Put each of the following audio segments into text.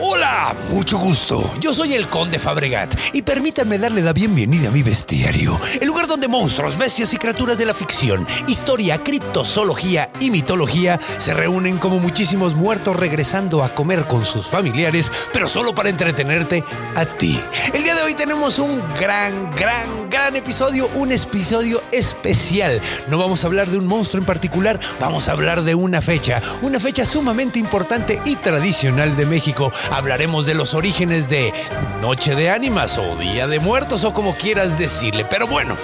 Hola, mucho gusto. Yo soy el Conde Fabregat y permítanme darle la bienvenida a mi bestiario, el lugar donde monstruos, bestias y criaturas de la ficción, historia, criptozoología y mitología se reúnen como muchísimos muertos regresando a comer con sus familiares, pero solo para entretenerte a ti. El día de hoy tenemos un gran, gran, gran episodio, un episodio especial. No vamos a hablar de un monstruo en particular, vamos a hablar de una fecha, una fecha sumamente importante y tradicional de México. Hablaremos de los orígenes de Noche de Ánimas o Día de Muertos o como quieras decirle. Pero bueno,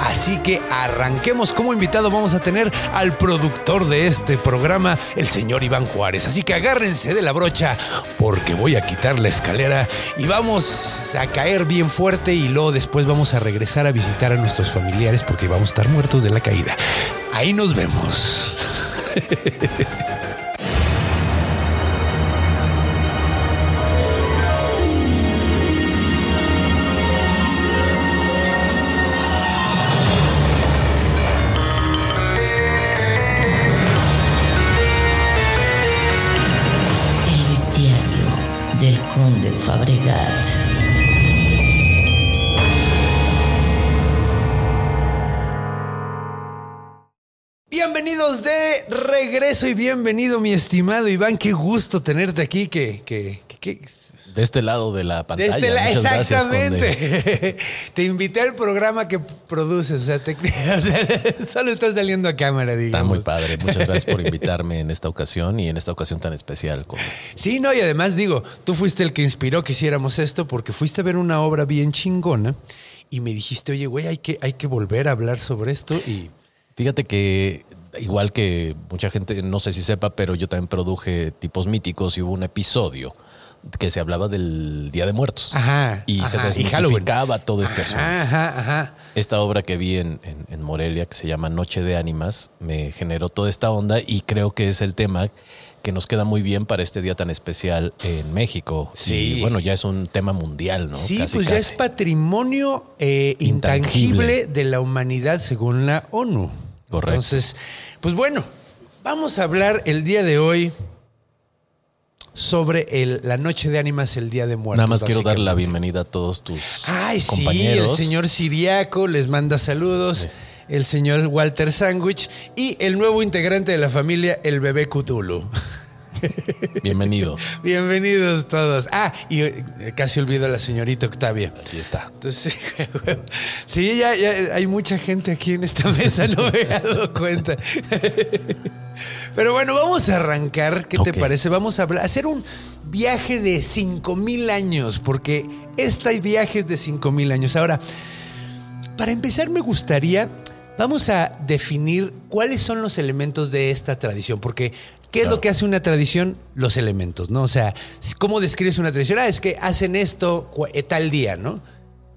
así que arranquemos. Como invitado vamos a tener al productor de este programa, el señor Iván Juárez. Así que agárrense de la brocha porque voy a quitar la escalera y vamos a caer bien fuerte y luego después vamos a regresar a visitar a nuestros familiares porque vamos a estar muertos de la caída. Ahí nos vemos. Fabregat. Bienvenidos de regreso y bienvenido mi estimado Iván. Qué gusto tenerte aquí. Que, que, que- que- De este lado de la de pantalla. este la- Muchas gracias, exactamente. te invité al programa que produces. O sea, te- o sea, solo estás saliendo a cámara, Está digamos. muy padre. Muchas gracias por invitarme en esta ocasión y en esta ocasión tan especial. Con... Sí, no, y además digo, tú fuiste el que inspiró que hiciéramos esto porque fuiste a ver una obra bien chingona y me dijiste, oye, güey, hay que, hay que volver a hablar sobre esto y Fíjate que igual que mucha gente, no sé si sepa, pero yo también produje tipos míticos y hubo un episodio que se hablaba del Día de Muertos. Ajá, Y se ajá, y desmitificaba todo este asunto. Ajá, ajá. Esta obra que vi en, en- en Morelia, que se llama Noche de Ánimas, me generó toda esta onda y creo que es el tema que nos queda muy bien para este día tan especial en México. Sí. Y bueno, ya es un tema mundial, ¿no? Sí, Casi, pues ya es patrimonio eh, intangible. Intangible. de la humanidad según la ONU. Correcto. Entonces, pues bueno, vamos a hablar el día de hoy sobre el- la noche de ánimas, el día de muertos. Nada más quiero dar la bienvenida a todos tus Ay, sí, el compañeros. señor Siriaco les manda saludos. El señor Walter Sandwich y el nuevo integrante de la familia, el bebé Cthulhu. Bienvenido. Bienvenidos todos. Ah, y eh, casi olvido a la señorita Octavia. Aquí está. Entonces, sí, ya, ya hay mucha gente aquí en esta mesa, no me he dado cuenta. Pero bueno, vamos a arrancar. ¿Qué te parece? Vamos a hacer un viaje de 5000 años, porque esta hay viajes de 5000 años. Ahora, para empezar, me gustaría, vamos a definir cuáles son los elementos de esta tradición, porque ¿qué es lo que hace una tradición? Los elementos, ¿no? O sea, ¿cómo describes una tradición? Ah, es que hacen esto eh, tal día, ¿no?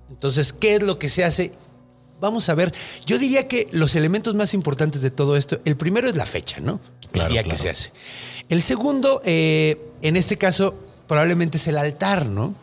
Entonces, ¿qué es lo que se hace? Vamos a ver, yo diría que los elementos más importantes de todo esto, el primero es la fecha, ¿no? Claro, el día que se hace. El segundo, eh, en este caso, probablemente es el altar, ¿no?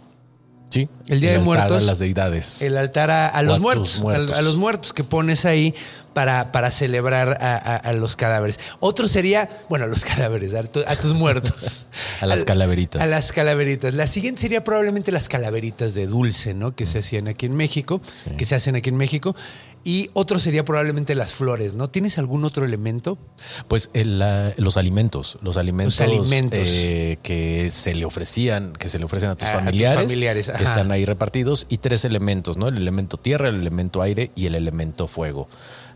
Sí. El Día de altar Muertos. A las deidades. El altar a, los a muertos, muertos. A, a los muertos que pones ahí para, para celebrar a, los cadáveres. Otro sería, bueno, a los cadáveres, a, tu- a tus muertos. A las calaveritas. A las calaveritas. La siguiente sería probablemente las calaveritas de dulce, ¿no? Que se hacían aquí en México, que se hacen aquí en México. Y otro sería probablemente las flores, ¿no? ¿Tienes algún otro elemento? Pues el, los alimentos, los alimentos, Los alimentos. eh, que se le ofrecían, que se le ofrecen a tus A- a tus familiares, familiares, que están ahí repartidos y tres elementos, ¿no? El elemento tierra, el elemento aire y el elemento fuego,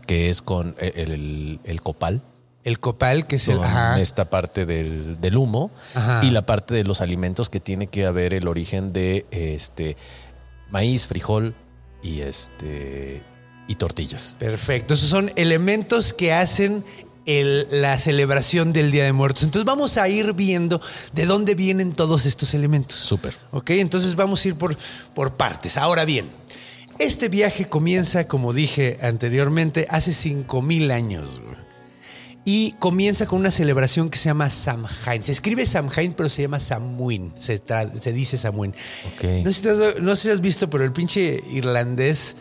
que es con el, el- el copal, El copal, que es el. ajá. esta parte del, del humo Ajá. y la parte de los alimentos que tiene que haber el origen de este maíz, frijol y este y tortillas. Perfecto. Esos son elementos que hacen el- la celebración del Día de Muertos. Entonces vamos a ir viendo de dónde vienen todos estos elementos. Súper. Ok, entonces vamos a ir por, por partes. Ahora bien, este viaje comienza, como dije anteriormente, hace 5000 años. Y comienza con una celebración que se llama Samhain. Se escribe Samhain, pero se llama Samhain. Se, se dice Samhain. Ok. No, sé si te has, no sé si has visto, pero el pinche irlandés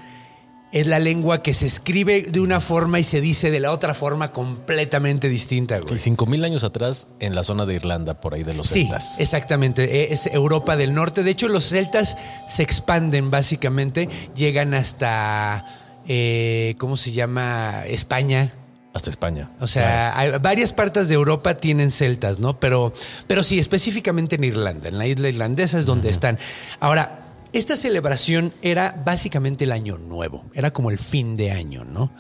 es la lengua que se escribe de una forma y se dice de la otra forma completamente distinta, güey. Y cinco mil años atrás, en la zona de Irlanda, por ahí de los Sí, celtas. exactamente. Eh, Es Europa del Norte. De hecho, los celtas se expanden básicamente, llegan hasta, eh, ¿cómo se llama? España. Hasta España. O sea, hay- varias partes de Europa tienen celtas, ¿no? Pero, pero sí, específicamente en Irlanda, en la isla irlandesa es donde están. Ahora, esta celebración era básicamente el año nuevo, era como el fin de año, ¿no?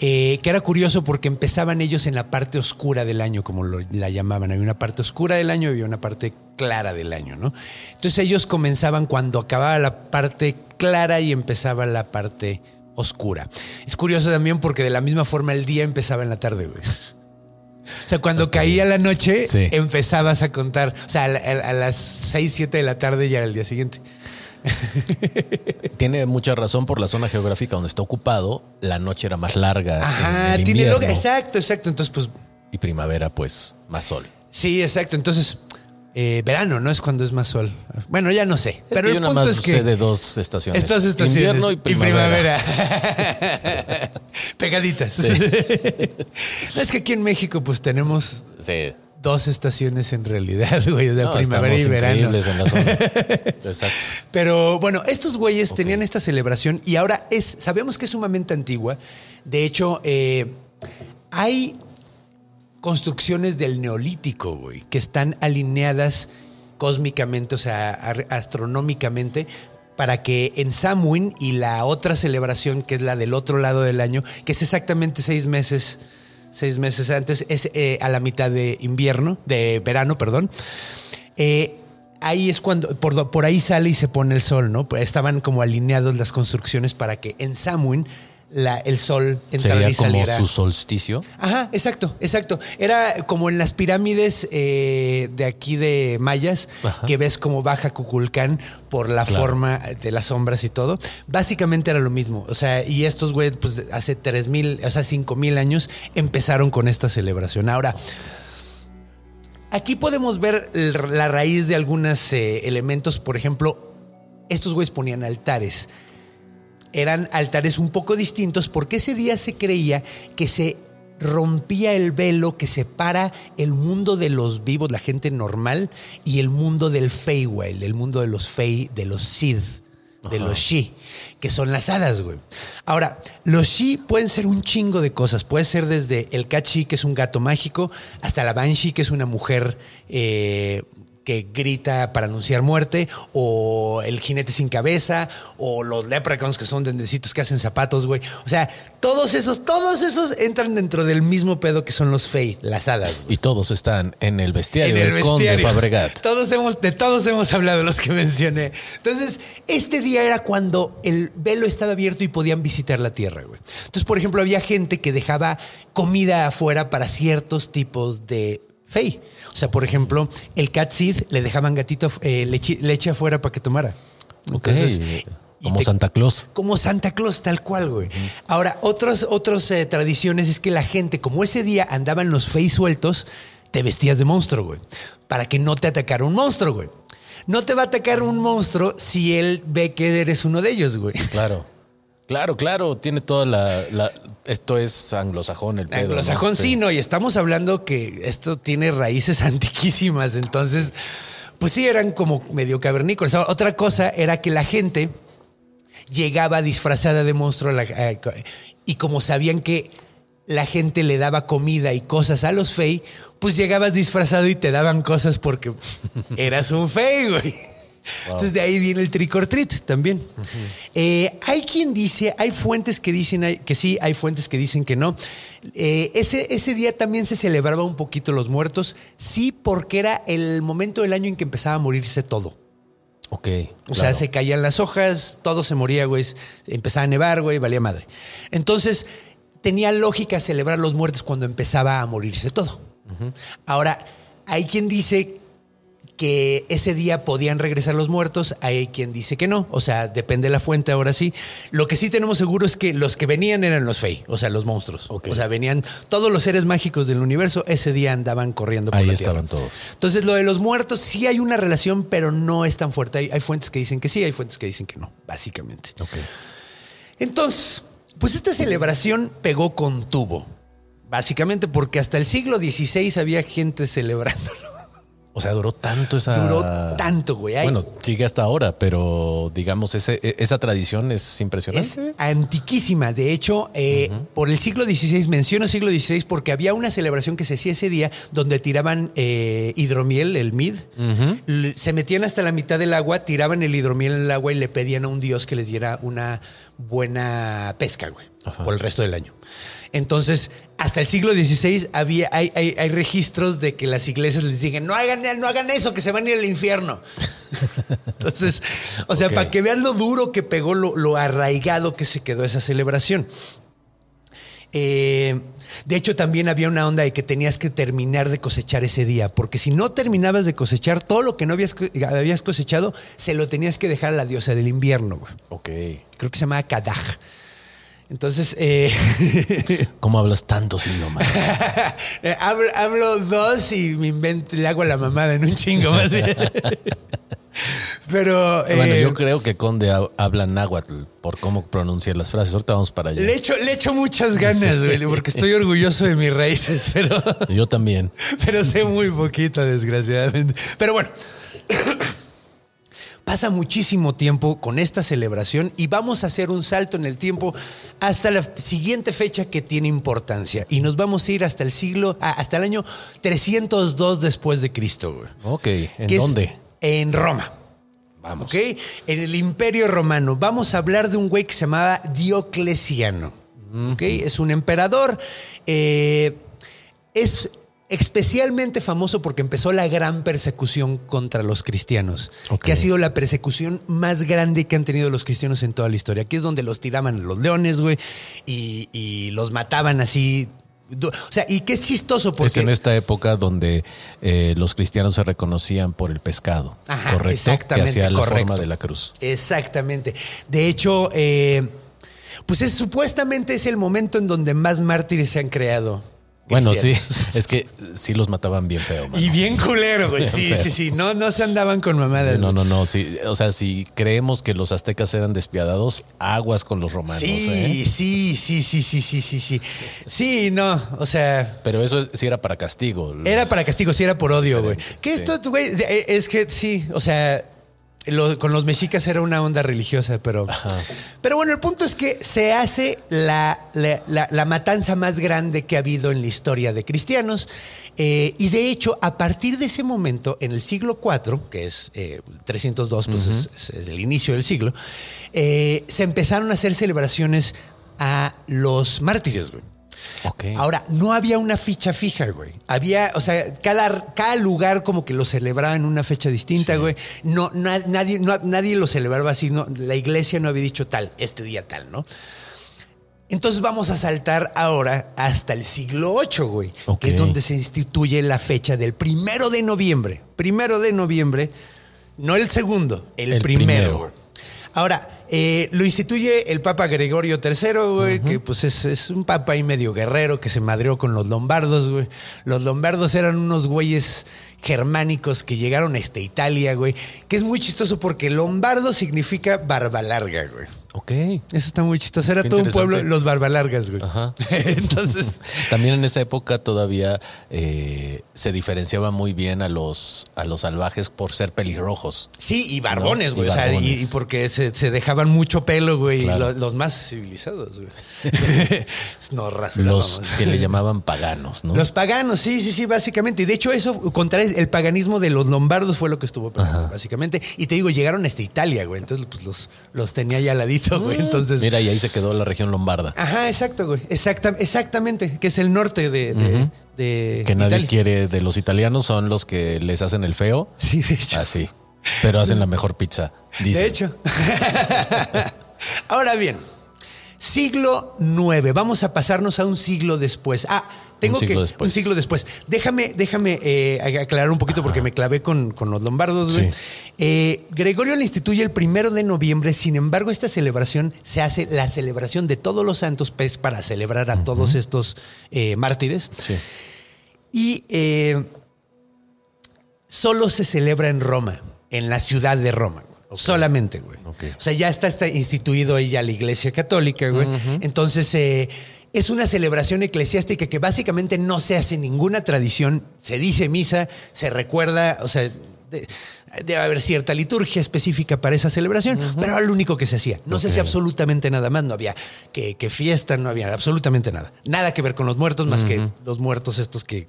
Eh, que era curioso porque empezaban ellos en la parte oscura del año, como lo- la llamaban. Había una parte oscura del año y había una parte clara del año, ¿no? Entonces ellos comenzaban cuando acababa la parte clara y empezaba la parte oscura. Es curioso también porque de la misma forma el día empezaba en la tarde, güey. O sea, cuando caía la noche, Sí. empezabas a contar. O sea, a las 6, 7 de la tarde ya era el día siguiente. Tiene mucha razón por la zona geográfica donde está ocupado. La noche era más larga. en el tiene Exacto, exacto. Entonces, pues, Y primavera, pues, más sol. sí, exacto. Entonces, eh, verano, ¿no? Es cuando es más sol. Bueno, ya no sé. Es pero que el yo nada punto más es que. sé de dos estaciones. Estas estaciones. Invierno y primavera. primavera. Pegaditas. No, es que aquí en México, pues tenemos Sí. Dos estaciones en realidad, güey, de No, primavera y verano. en la zona. Exacto. Pero bueno, estos güeyes tenían esta celebración y ahora es, sabemos que es sumamente antigua. De hecho, eh, hay construcciones del neolítico, güey, que están alineadas cósmicamente, o sea, astronómicamente, para que en Samhain y la otra celebración, que es la del otro lado del año, que es exactamente seis meses, seis meses antes, es eh, a la mitad de invierno, de verano, perdón. Eh, ahí es cuando, por, por ahí sale y se pone el sol, ¿no? Pues Estaban como alineados las construcciones para que en Samhain la, el sol entrara Sería y como saliera. su solsticio. Ajá, exacto, exacto. Era como en las pirámides eh, de aquí de Mayas, Ajá. que ves como baja Cuculcán por la Claro. forma de las sombras y todo. Básicamente era lo mismo. O sea, y estos güey, pues hace tres mil, o sea, cinco mil años empezaron con esta celebración. Ahora, aquí podemos ver la raíz de algunos elementos. Por ejemplo, estos güeyes ponían altares eran altares un poco distintos porque ese día se creía que se rompía el velo que separa el mundo de los vivos, la gente normal, y el mundo del Feywild, el mundo de los Fey, de los Sith, de los Shi, que son las hadas, güey. Ahora, los Shi pueden ser un chingo de cosas. Puede ser desde el Kachi, que es un gato mágico, hasta la Banshee, que es una mujer eh, que grita para anunciar muerte, o el jinete sin cabeza, o los leprechauns que son dendecitos que hacen zapatos, güey. O sea, todos esos, todos esos entran dentro del mismo pedo que son los Fey, las hadas. Y todos están en el bestiario En el del Conde. Fabregat. Todos hemos, de todos hemos hablado, los que mencioné. Entonces, este día era cuando el velo estaba abierto y podían visitar la tierra, güey. Entonces, por ejemplo, había gente que dejaba comida afuera para ciertos tipos de fey. O sea, por ejemplo, el cat Sid le dejaban gatito eh, leche, leche afuera para que tomara. Entonces, Como te- Santa Claus. como Santa Claus, tal cual, güey. Ahora, otras otros, eh, tradiciones es que la gente, como ese día andaban los feys sueltos, te vestías de monstruo, güey. Para que no te atacara un monstruo, güey. No te va a atacar un monstruo si él ve que eres uno de ellos, güey. Claro. Claro, claro. Tiene toda la. la- esto es anglosajón el pedo. Anglosajón ¿no? sí, no, y estamos hablando que esto tiene raíces antiquísimas, entonces, pues sí, eran como medio cavernícolas. Otra cosa era que la gente llegaba disfrazada de monstruo a la- y como sabían que la gente le daba comida y cosas a los fey, pues llegabas disfrazado y te daban cosas porque eras un fey, güey. Entonces de ahí viene el trick or treat también. Eh, hay quien dice, hay fuentes que dicen que sí, hay fuentes que dicen que no. Eh, ese, ese día también se celebraba un poquito los muertos, sí, porque era el momento del año en que empezaba a morirse todo. Ok. O sea, se caían las hojas, todo se moría, güey. Empezaba a nevar, güey, valía madre. Entonces, tenía lógica celebrar los muertos cuando empezaba a morirse todo. Ahora, hay quien dice que ese día podían regresar los muertos, hay quien dice que no, o sea, depende de la fuente ahora sí. Lo que sí tenemos seguro es que los que venían eran los Fey, o sea, los monstruos. O sea, venían todos los seres mágicos del universo, ese día andaban corriendo por Ahí la estaban tierra. todos. Entonces, lo de los muertos sí hay una relación, pero no es tan fuerte. Hay, hay fuentes que dicen que sí, hay fuentes que dicen que no, básicamente. Ok. Entonces, pues esta celebración pegó con tubo. Básicamente porque hasta el siglo XVI había gente celebrándolo. O sea, duró tanto esa. Duró tanto, güey. Bueno, sigue hasta ahora, pero digamos, ese, e- esa tradición es Es impresionante. antiquísima. De hecho, eh, por el siglo XVI, menciono siglo XVI porque había una celebración que se hacía ese día donde tiraban eh, hidromiel, el mid. Se metían hasta la mitad del agua, tiraban el hidromiel en el agua y le pedían a un dios que les diera una buena pesca, güey, por el resto del año. Entonces, hasta el siglo XVI había, hay, hay- hay registros de que las iglesias les digan, no hagan, no hagan eso, que se van a ir al infierno. Entonces, o sea, para que vean lo duro que pegó, lo, lo arraigado que se quedó esa celebración. Eh, de hecho, también había una onda de que tenías que terminar de cosechar ese día, porque si no terminabas de cosechar todo lo que no habías, habías cosechado, se lo tenías que dejar a la diosa del invierno. güey. Ok. Creo que se llamaba Kadaj. Entonces, eh, ¿Cómo hablas tantos idiomas? eh, hablo, hablo dos y me invento, le hago la mamada en un chingo más bien. Pero bueno, eh, yo creo que Conde ha- habla náhuatl por cómo pronunciar las frases. Ahorita vamos para allá. le echo, le echo muchas ganas, güey, porque estoy orgulloso de mis raíces, pero, Yo también. pero sé muy poquito, desgraciadamente. Pero bueno, pasa muchísimo tiempo con esta celebración y vamos a hacer un salto en el tiempo hasta la siguiente fecha que tiene importancia y nos vamos a ir hasta el siglo, ah, hasta el año 302 después de Cristo. Ok. ¿En dónde? En Roma. Vamos. ¿Ok? En el Imperio Romano. Vamos a hablar de un güey que se llamaba Diocleciano. ¿Ok? Es un emperador. eh, es especialmente famoso porque empezó la gran persecución contra los cristianos, que ha sido la persecución más grande que han tenido los cristianos en toda la historia. Aquí es donde los tiraban los leones, güey, y, y los mataban así. O sea, y que es chistoso Es porque... en esta época donde eh, los cristianos se reconocían por el pescado. Ajá, correcto. exactamente, Que hacía la correcto. forma de la cruz. Exactamente. De hecho, eh, pues es, supuestamente es el momento en donde más mártires se han creado. Bueno, sí, es que sí los mataban bien feo. mano. Y bien culero, güey. Sí, sí, sí. No, no se andaban con mamadas. No, no, no. sí, o sea, si creemos que los aztecas eran despiadados, aguas con los romanos. Sí, ¿eh? sí, sí, sí, sí, sí, sí, sí. Sí, no, o sea, Pero eso sí era para castigo. Los- era para castigo, sí era por odio, güey. Que esto, güey, es que sí, o sea, lo- con los mexicas era una onda religiosa, pero... Pero bueno, el punto es que se hace la, la- la- la matanza más grande que ha habido en la historia de cristianos. eh, y de hecho, a partir de ese momento, en el siglo IV, que es eh, 302, pues es, es- es el inicio del siglo, eh, se empezaron a hacer celebraciones a los mártires, güey. Ahora, no había una ficha fija, güey. Había, o sea, cada, cada lugar como que lo celebraba en una fecha distinta, güey. No, na- nadie, no- nadie lo celebraba así, no, la iglesia no había dicho tal, este día tal, ¿no? Entonces vamos a saltar ahora hasta el siglo VIII, güey, que es donde se instituye la fecha del primero de noviembre. Primero de noviembre, no el segundo, el, El primero. primero. Ahora, eh, lo instituye el Papa Gregorio III, güey, que pues es, es un papa ahí medio guerrero que se madreó con los lombardos, güey. Los lombardos eran unos güeyes germánicos que llegaron hasta Italia, güey, que es muy chistoso porque lombardo significa barba larga, güey. Ok. Eso está muy chistoso. Era Qué todo un pueblo, los barbalargas, güey. Ajá. Entonces, También en esa época todavía eh, se diferenciaba muy bien a los, a los salvajes por ser pelirrojos. sí, y barbones, No, güey. y O sea, y, porque se, se dejaban mucho pelo, güey. Claro. los más civilizados, güey. Nos Los que le llamaban paganos, ¿no? Los paganos, sí, sí, sí, básicamente. Y de hecho, eso contra el paganismo de los lombardos fue lo que estuvo pegando, básicamente. Y te digo, llegaron hasta Italia, güey. Entonces, pues los, los tenía ya al ladito, güey. Entonces. Mira, y ahí se quedó la región lombarda. Ajá, exacto, güey. Exacta, exactamente. Que es el norte de, de, de que nadie Italia. quiere de los italianos son los que les hacen el feo. Sí, de hecho. Así. Pero hacen la mejor pizza. Dicen. De hecho. Ahora bien, Siglo IX. Vamos a pasarnos a un siglo después. Ah, tengo Un siglo que. después. Un siglo después. Déjame, déjame eh, aclarar un poquito porque me clavé con, con los lombardos. güey. Sí. Eh, Gregorio la instituye el primero de noviembre. Sin embargo, esta celebración se hace la celebración de todos los santos, pues, para celebrar a todos estos eh, mártires. Sí. Y solo se celebra en Roma, en la ciudad de Roma. Solamente, güey. O sea, ya está, está instituido ahí ya la iglesia católica, güey. Entonces, es una celebración eclesiástica que básicamente no se hace ninguna tradición. Se dice misa, se recuerda, o sea, de- debe haber cierta liturgia específica para esa celebración, pero era lo único que se hacía. No se hacía absolutamente nada más. No había que, que fiesta, no había absolutamente nada. Nada que ver con los muertos, más que los muertos estos que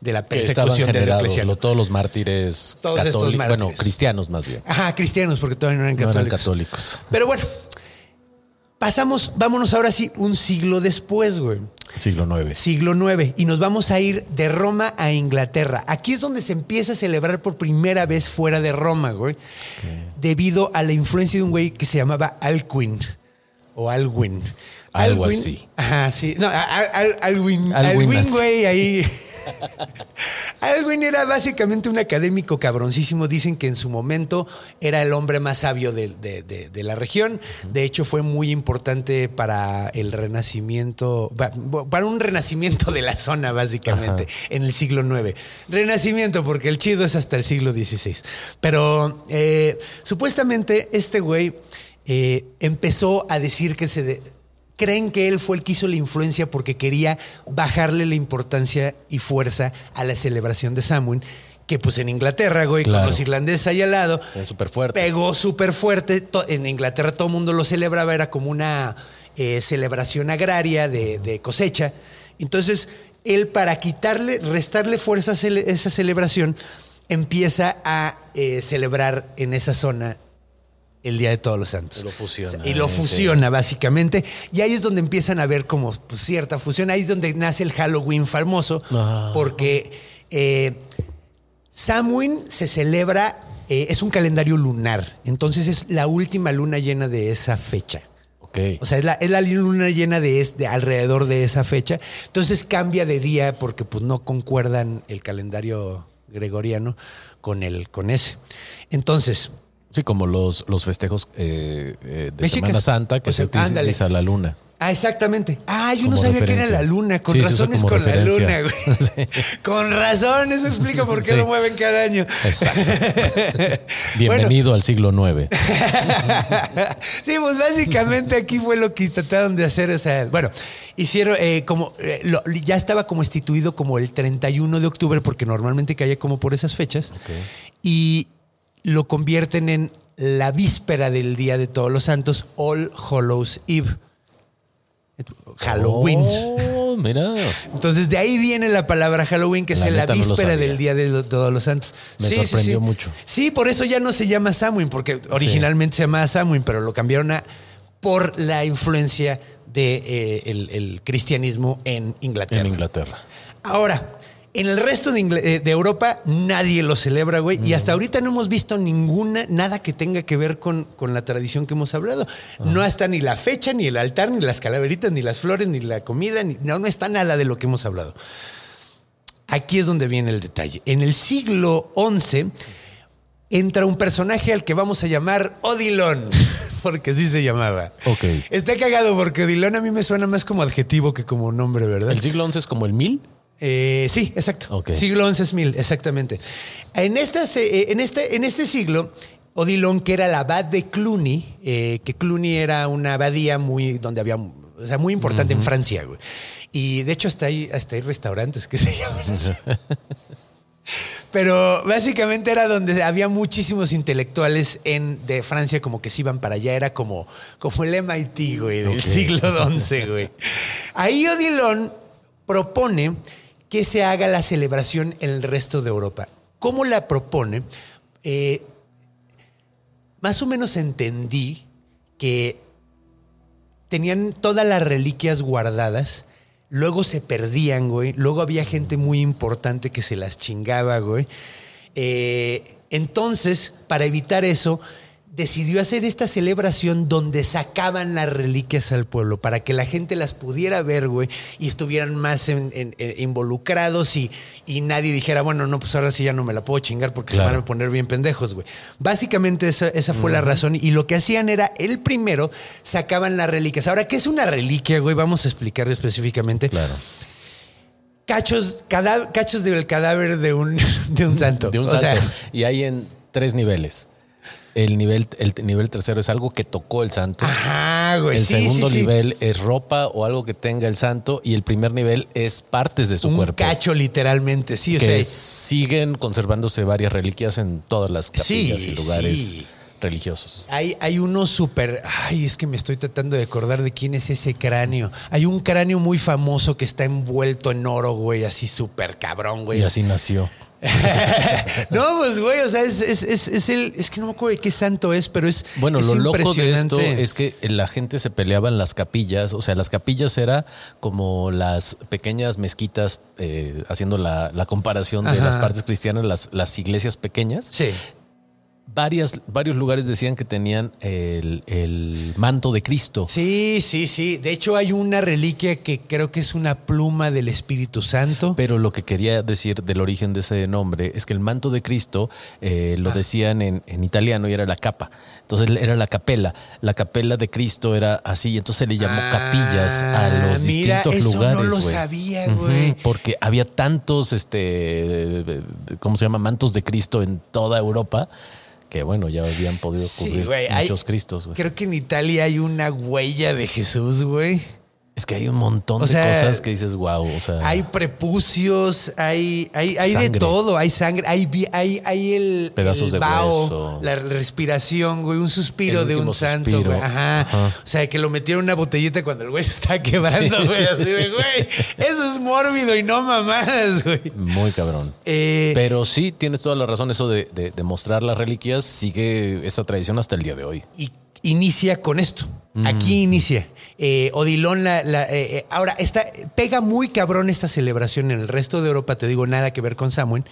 de la persecución de lo- todos los mártires Todos estos católicos, bueno, mártires. cristianos más bien. Ajá, cristianos, porque todavía no eran No católicos. eran católicos. Pero bueno, pasamos, vámonos ahora sí un siglo después, güey. Siglo IX. Siglo IX. Y nos vamos a ir de Roma a Inglaterra. Aquí es donde se empieza a celebrar por primera vez fuera de Roma, güey. Debido a la influencia de un güey que se llamaba Alcuin. O Alwin. Algo así. Ajá, sí. No, Al- Al- Alwin. Alwin Alwin, güey, ahí. Alwin era básicamente un académico cabroncísimo. Dicen que en su momento era el hombre más sabio de, de- de- de la región. De hecho, fue muy importante para el renacimiento, pa- para un renacimiento de la zona, básicamente, en el siglo IX. Renacimiento, porque el chido es hasta el siglo XVI. Pero eh, supuestamente este güey eh, empezó a decir que se... creen que él fue el que hizo la influencia porque quería bajarle la importancia y fuerza a la celebración de Samhain, que pues en Inglaterra, güey, Claro. con los irlandeses ahí al lado, Es súper fuerte. pegó súper fuerte. En Inglaterra todo el mundo lo celebraba, era como una eh, celebración agraria de, de cosecha. Entonces, él para quitarle, restarle fuerza a esa celebración, empieza a eh, celebrar en esa zona el Día de Todos los Santos. Lo fusiona, Y lo fusiona, básicamente. Y ahí es donde empiezan a ver como pues, cierta fusión. Ahí es donde nace el Halloween famoso, Ah. porque eh, Samhain se celebra, eh, es un calendario lunar. Entonces es la última luna llena de esa fecha. Ok. O sea, es la, es la luna llena de, es- de alrededor de esa fecha. Entonces cambia de día porque pues no concuerdan el calendario gregoriano con el con ese. Entonces, sí, como los, los festejos eh, eh, de Mexicas. Semana Santa que se ándale. utiliza la luna. ah, exactamente. Ah, yo no sabía que era referencia. la luna. Con Sí, se usa razón es como con la referencia. luna, güey. Con razón, eso explica por qué Sí. lo mueven cada año. Exacto. Bienvenido al siglo IX. sí, pues básicamente aquí fue lo que trataron de hacer. O sea, bueno, hicieron eh, como. eh, lo- ya estaba como instituido como el 31 de octubre, porque normalmente caía como por esas fechas. Y lo convierten en la víspera del Día de Todos los Santos, All Hallows Eve. Halloween. Oh, mira. Entonces de ahí viene la palabra Halloween, que La es la no víspera del Día de Todos los Santos. Me sorprendió mucho. Sí, por eso ya no se llama Samhain, porque originalmente se llamaba Samhain, pero lo cambiaron a por la influencia del de, eh, el, el cristianismo en Inglaterra. En Inglaterra. Ahora, en el resto de, eh, de Europa nadie lo celebra, güey. Y hasta ahorita no hemos visto ninguna, nada que tenga que ver con, con la tradición que hemos hablado. No está ni la fecha, ni el altar, ni las calaveritas, ni las flores, ni la comida, ni, no, no está nada de lo que hemos hablado. Aquí es donde viene el detalle. En el siglo XI entra un personaje al que vamos a llamar Odilon, porque así se llamaba. Ok. Está cagado porque Odilon a mí me suena más como adjetivo que como nombre, ¿verdad? ¿El siglo XI es como el mil? Eh, sí, exacto. Siglo XI es mil, exactamente. En, esta, se- eh, en, este, en este siglo, Odilon, que era el abad de Cluny, eh, que Cluny era una abadía muy, donde había, o sea, muy importante en Francia, güey. Y de hecho hasta hay, hasta hay restaurantes que se llaman así. Pero básicamente era donde había muchísimos intelectuales en, de Francia como que se iban para allá. Era como, como el MIT, güey, del siglo XI, güey. Ahí Odilon propone que se haga la celebración en el resto de Europa. ¿Cómo la propone? Eh, más o menos entendí que tenían todas las reliquias guardadas, luego se perdían, güey, luego había gente muy importante que se las chingaba, güey. Eh, entonces, para evitar eso, decidió hacer esta celebración donde sacaban las reliquias al pueblo para que la gente las pudiera ver, güey, y estuvieran más en- en- en- involucrados y, y nadie dijera, bueno, no, pues ahora sí ya no me la puedo chingar porque Claro. se van a poner bien pendejos, güey. Básicamente esa, esa fue la razón y lo que hacían era, el primero sacaban las reliquias. Ahora, ¿qué es una reliquia, güey? Vamos a explicarlo específicamente. Claro. Cachos, cachos del cadáver de un, de un santo. De un O santo. sea, y hay en tres niveles. El nivel, el nivel tercero es algo que tocó el santo. Ajá, güey. el sí, segundo sí, sí. nivel es ropa o algo que tenga el santo. Y el primer nivel es partes de su un cuerpo. cacho literalmente, sí, o sea, siguen conservándose varias reliquias en todas las capillas y lugares religiosos. hay, hay uno súper, ay, es que me estoy tratando de acordar de quién es ese cráneo. Hay un cráneo muy famoso que está envuelto en oro, güey, así súper cabrón, güey. Y así nació. no, pues, güey, o sea, es, es, es, es el, es que no me acuerdo de qué santo es, pero es Bueno, es lo loco de esto es que la gente se peleaba en las capillas. O sea, las capillas era como las pequeñas mezquitas, eh, haciendo la, la comparación de Ajá. las partes cristianas, las, las iglesias pequeñas. Sí. Varias, varios lugares decían que tenían el, el manto de Cristo. Sí, sí, sí. De hecho, hay una reliquia que creo que es una pluma del Espíritu Santo. Pero lo que quería decir del origen de ese nombre es que el manto de Cristo eh, Ah. lo decían en, en italiano y era la capa. Entonces era la capela. La capela de Cristo era así. Entonces se le llamó Ah, capillas a los mira, distintos eso lugares. no lo sabía, güey. porque había tantos, este, ¿cómo se llama? Mantos de Cristo en toda Europa que, bueno, ya habían podido Sí, cubrir hay- muchos Cristos. güey. Creo que en Italia hay una huella de Jesús, güey. Es que hay un montón O de sea, cosas que dices, wow. O sea, Hay prepucios, hay, hay, hay de todo, hay sangre, hay, hay, hay el, Pedazos el de vaho, hueso. la respiración, güey, un suspiro El de un santo, suspiro. güey. Ajá. Ajá. O sea, que lo metieron en una botellita cuando el güey se está quebrando, Sí. güey. Así de, güey, eso es mórbido y no mamadas, güey. muy cabrón. Eh, Pero sí, tienes toda la razón. Eso de, de- de mostrar las reliquias sigue esa tradición hasta el día de hoy. y inicia con esto. Mm. Aquí inicia. Eh, Odilon, la, la- eh, eh, ahora, está, pega muy cabrón esta celebración en el resto de Europa, te digo, nada que ver con Samuel.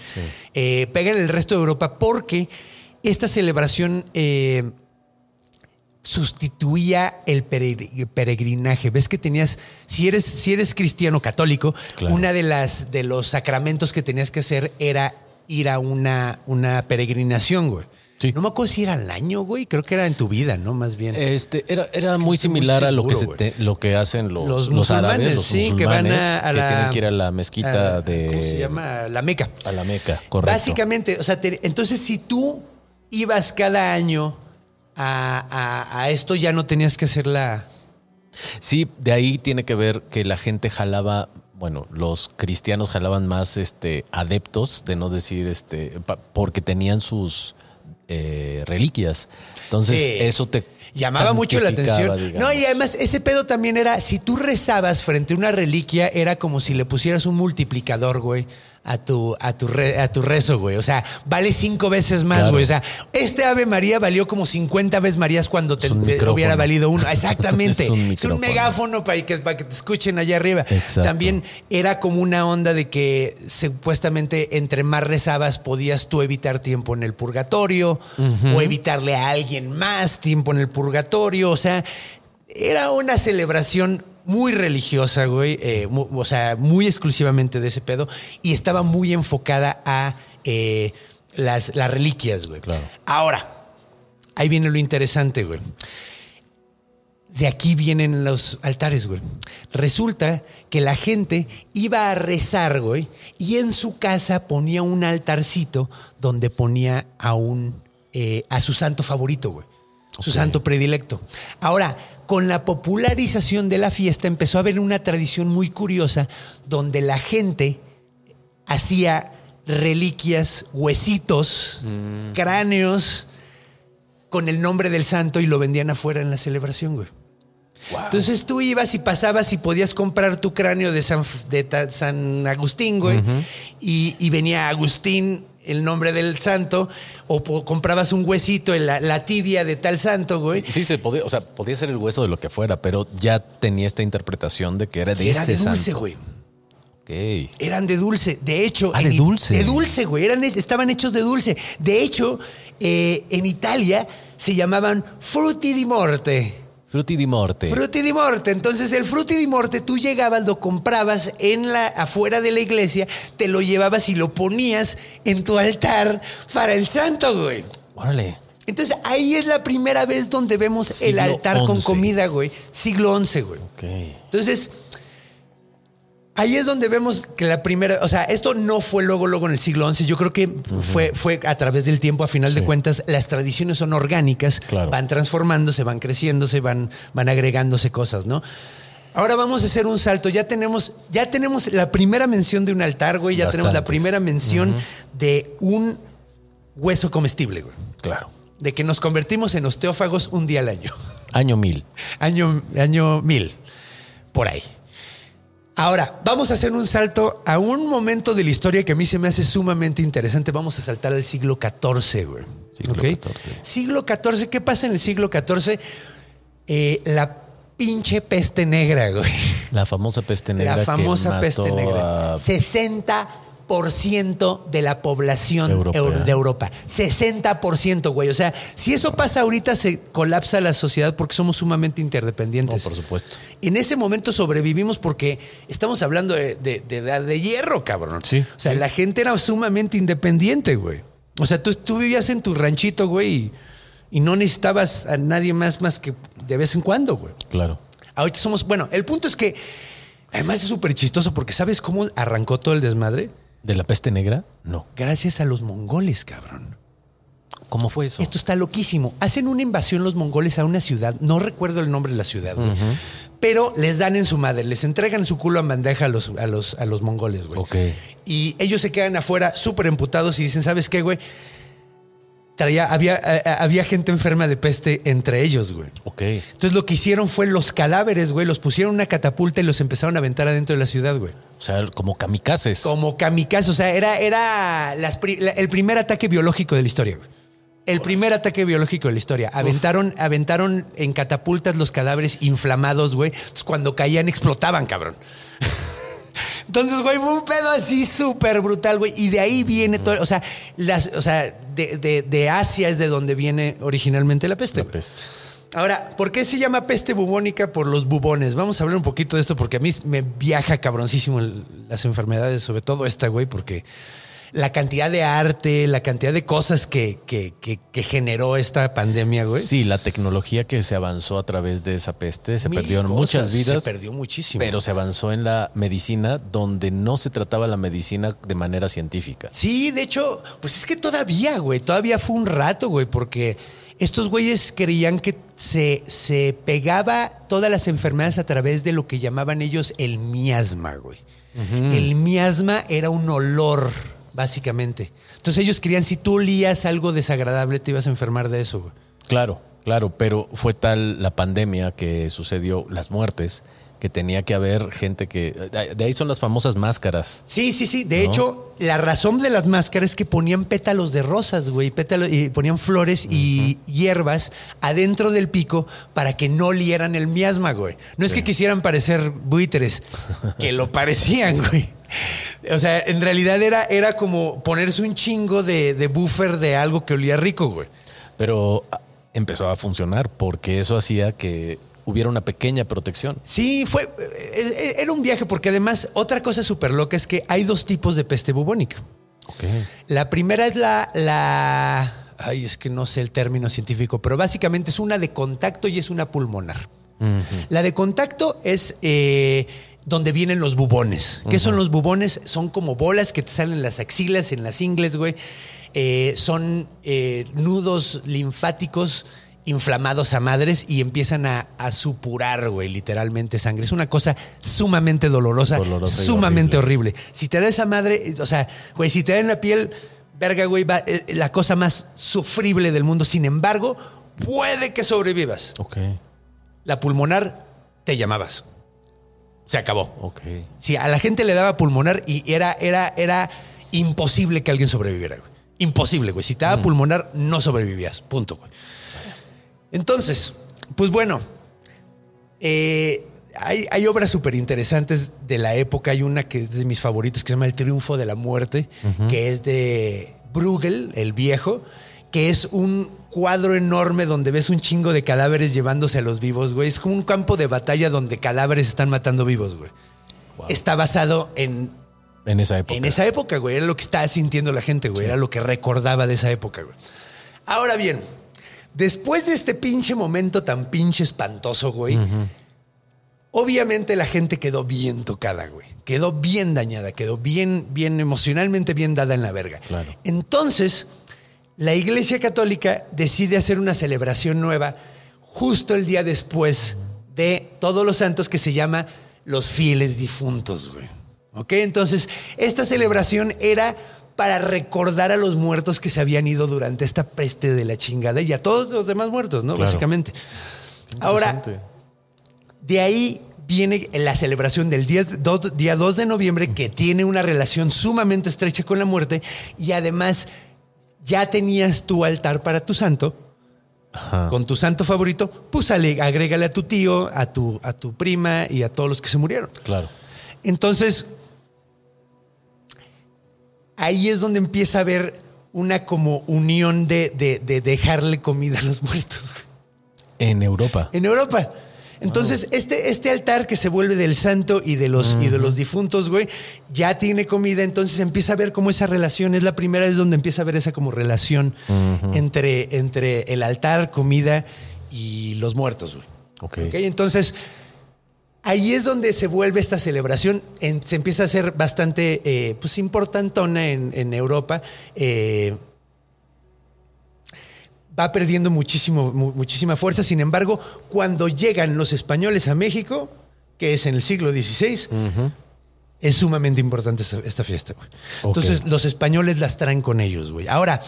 Eh, pega en el resto de Europa porque esta celebración sustituía el peregr- peregrinaje. Ves que tenías, si eres, si eres cristiano católico, Claro. una de las de los sacramentos que tenías que hacer era ir a una, una peregrinación, güey. Sí. No me acuerdo si era al año, güey. Creo que era en tu vida, ¿no? Más bien. Este era, era muy similar a lo que, se te- lo que hacen los, Los los, árabes, musulmanes, los sí, que van musulmanes, a- a que la- tienen que ir a la mezquita de ¿Cómo se llama? La Meca. a la Meca, correcto. Básicamente, o sea, te- entonces si tú ibas cada año a, a- a esto, ya no tenías que hacer la. Sí, de ahí tiene que ver que la gente jalaba, bueno, los cristianos jalaban más este adeptos, de no decir este, pa- porque tenían sus eh, reliquias. Entonces, Sí. eso te Llamaba mucho la atención. digamos. No, y además ese pedo también era, si tú rezabas frente a una reliquia, era como si le pusieras un multiplicador, güey, a tu, a tu, re- a tu rezo, güey. O sea, vale cinco veces más, Claro. güey. O sea, este Ave María valió como 50 veces Marías cuando te, hubiera valido uno. Exactamente. Es un es un micrófono. megáfono para que, para que te escuchen allá arriba. Exacto. También era como una onda de que supuestamente entre más rezabas podías tú evitar tiempo en el purgatorio o evitarle a alguien más tiempo en el purgatorio. O sea, era una celebración muy religiosa, güey. eh, o sea, muy exclusivamente de ese pedo. Y estaba muy enfocada a eh, las, las reliquias, güey. Claro. Ahora, ahí viene lo interesante, güey. De aquí vienen los altares, güey. Resulta que la gente iba a rezar, güey, y en su casa ponía un altarcito donde ponía a un eh, a su santo favorito, güey. Su santo predilecto. Ahora, con la popularización de la fiesta empezó a haber una tradición muy curiosa donde la gente hacía reliquias, huesitos, cráneos con el nombre del santo y lo vendían afuera en la celebración, güey. Entonces tú ibas y pasabas y podías comprar tu cráneo de San, de ta- San Agustín, güey, y, y venía Agustín, el nombre del santo, o comprabas un huesito en la, la tibia de tal santo, güey. Sí, se podía, o sea, podía ser el hueso de lo que fuera, pero ya tenía esta interpretación de que era de Y era ese de dulce, santo. güey. Ok. Eran de dulce. De hecho. Ah, de dulce. De dulce, güey. Eran, estaban hechos de dulce. De hecho, eh, en Italia se llamaban frutti di morte. Frutti di morte. Frutti di morte. Entonces, el frutti di morte, tú llegabas, lo comprabas en la, afuera de la iglesia, te lo llevabas y lo ponías en tu altar para el santo, güey. Órale. Entonces, ahí es la primera vez donde vemos el altar con comida, güey. Siglo XI, güey. Ok. Entonces, ahí es donde vemos que la primera, o sea, esto no fue luego, luego en el siglo XI. Yo creo que fue, fue a través del tiempo, a final de cuentas, las tradiciones son orgánicas, Claro. van transformándose, van creciéndose, van, van agregándose cosas, ¿no? Ahora vamos a hacer un salto. Ya tenemos, ya tenemos la primera mención de un altar, güey. Ya tenemos la primera mención de un hueso comestible, güey. Claro. De que nos convertimos en osteófagos un día al año. Año mil. Año, año mil. Por ahí. Ahora, vamos a hacer un salto a un momento de la historia que a mí se me hace sumamente interesante. Vamos a saltar al siglo XIV, güey. Siglo. XIV. Siglo XIV. ¿Qué pasa en el siglo XIV? Eh, la pinche peste negra, güey. La famosa peste negra. La que famosa mató peste negra. a- 60% de la población Europea. de Europa. 60%, güey. O sea, si eso pasa ahorita, se colapsa la sociedad porque somos sumamente No, interdependientes. por supuesto. En ese momento sobrevivimos porque estamos hablando de, de- de edad de hierro, cabrón. Sí, O sea, la gente era sumamente independiente, güey. O sea, tú, tú vivías en tu ranchito, güey, y, y no necesitabas a nadie más más que de vez en cuando, güey. Claro. Ahorita somos. Bueno, el punto es que. Además es súper chistoso porque ¿sabes cómo arrancó todo el desmadre? ¿De la peste negra? No. Gracias a los mongoles, cabrón. ¿Cómo fue eso? Esto está loquísimo. Hacen una invasión los mongoles a una ciudad. No recuerdo el nombre de la ciudad, güey. Pero les dan en su madre, les entregan su culo en bandeja a los, a los, a los mongoles, güey. Ok. Y ellos se quedan afuera súper emputados y dicen, ¿sabes qué, güey? Traía, había, eh, había gente enferma de peste entre ellos, güey. Ok. Entonces lo que hicieron fue los cadáveres, güey, los pusieron en una catapulta y los empezaron a aventar adentro de la ciudad, güey. O sea, como kamikazes. Como kamikaze, o sea, era, era las pri- la- el primer ataque biológico de la historia, güey. El primer ataque biológico de la historia. Aventaron, aventaron en catapultas los cadáveres inflamados, güey. Entonces, cuando caían explotaban, cabrón. Entonces, güey, fue un pedo así súper brutal, güey. Y de ahí viene todo. O sea, las, o sea de, de- de Asia es de donde viene originalmente la peste. La peste. Ahora, ¿por qué se llama peste bubónica? Por los bubones. Vamos a hablar un poquito de esto porque a mí me viaja cabroncísimo el- las enfermedades, sobre todo esta, güey, porque la cantidad de arte, la cantidad de cosas que, que- que- que generó esta pandemia, güey. Sí, la tecnología que se avanzó a través de esa peste, se Mil perdieron cosas, muchas vidas. Se perdió muchísimo. Pero se avanzó en la medicina donde no se trataba la medicina de manera científica. Sí, de hecho, pues es que todavía, güey, todavía fue un rato, güey, porque estos güeyes creían que se, se pegaba todas las enfermedades a través de lo que llamaban ellos el miasma, güey. El miasma era un olor, básicamente. Entonces ellos creían si tú olías algo desagradable te ibas a enfermar de eso. Claro, claro, pero fue tal la pandemia que sucedió, las muertes, que tenía que haber gente que... De ahí son las famosas máscaras. Sí, sí, sí. De ¿No? hecho, la razón de las máscaras es que ponían pétalos de rosas, güey, pétalos, y ponían flores y hierbas adentro del pico para que no olieran el miasma, güey. No es que quisieran parecer buitres, que lo parecían, güey. O sea, en realidad era, era como ponerse un chingo de, de buffer de algo que olía rico, güey. Pero ah, empezó a funcionar porque eso hacía que hubiera una pequeña protección. Sí, fue. eh, eh, Era un viaje, porque además, otra cosa súper loca es que hay dos tipos de peste bubónica. Ok. La primera es la, la. Ay, es que no sé el término científico, pero básicamente es una de contacto y es una pulmonar. La de contacto es eh, donde vienen los bubones. ¿Qué son los bubones? Son como bolas que te salen en las axilas, en las ingles, güey. Eh, son eh, nudos linfáticos inflamados a madres y empiezan a, a supurar, güey, literalmente sangre. Es una cosa sumamente dolorosa, sumamente horrible. Si te da esa madre, o sea, güey, si te da en la piel, verga, güey, va, eh, la cosa más sufrible del mundo. Sin embargo, puede que sobrevivas. Ok. La pulmonar, te llamabas. Se acabó. Ok. Si a la gente le daba pulmonar y era, era, era imposible que alguien sobreviviera, güey. Imposible, güey. Si te daba pulmonar, no sobrevivías. Punto, güey. Entonces, pues bueno, eh, hay, hay obras súper interesantes de la época. Hay una que es de mis favoritos que se llama El Triunfo de la Muerte, que es de Bruegel, el viejo. que es un cuadro enorme donde ves un chingo de cadáveres llevándose a los vivos, güey. Es como un campo de batalla donde cadáveres están matando vivos, güey. Está basado en, En esa época. en esa época, güey. Era lo que estaba sintiendo la gente, güey. Era lo que recordaba de esa época, güey. Ahora bien, después de este pinche momento tan pinche espantoso, güey, obviamente la gente quedó bien tocada, güey. Quedó bien dañada, quedó bien, bien emocionalmente bien dada en la verga. Claro. Entonces, la Iglesia Católica decide hacer una celebración nueva justo el día después de Todos los Santos que se llama Los Fieles Difuntos, güey. ¿Ok? Entonces, esta celebración era para recordar a los muertos que se habían ido durante esta peste de la chingada y a todos los demás muertos, ¿no? Claro. Básicamente. Ahora, de ahí viene la celebración del día, do- día 2 de noviembre que tiene una relación sumamente estrecha con la muerte y además ya tenías tu altar para tu santo. Ajá. Con tu santo favorito, pues ale- agrégale a tu tío, a tu, a tu prima y a todos los que se murieron. Claro. Entonces, ahí es donde empieza a haber una como unión de, de- de dejarle comida a los muertos. güey En Europa. en Europa. Entonces, este, este altar que se vuelve del santo y de los, y de los difuntos, güey, ya tiene comida, entonces empieza a ver como esa relación, es la primera vez donde empieza a ver esa como relación entre, entre el altar, comida y los muertos, güey. Ok. Ok, Entonces, ahí es donde se vuelve esta celebración, en- se empieza a hacer bastante, eh, pues, importantona en, en Europa. eh, va perdiendo muchísimo, mu- muchísima fuerza. Sin embargo, cuando llegan los españoles a México, que es en el siglo XVI, es sumamente importante esta, esta fiesta, güey. Entonces, los españoles las traen con ellos, güey. Ahora,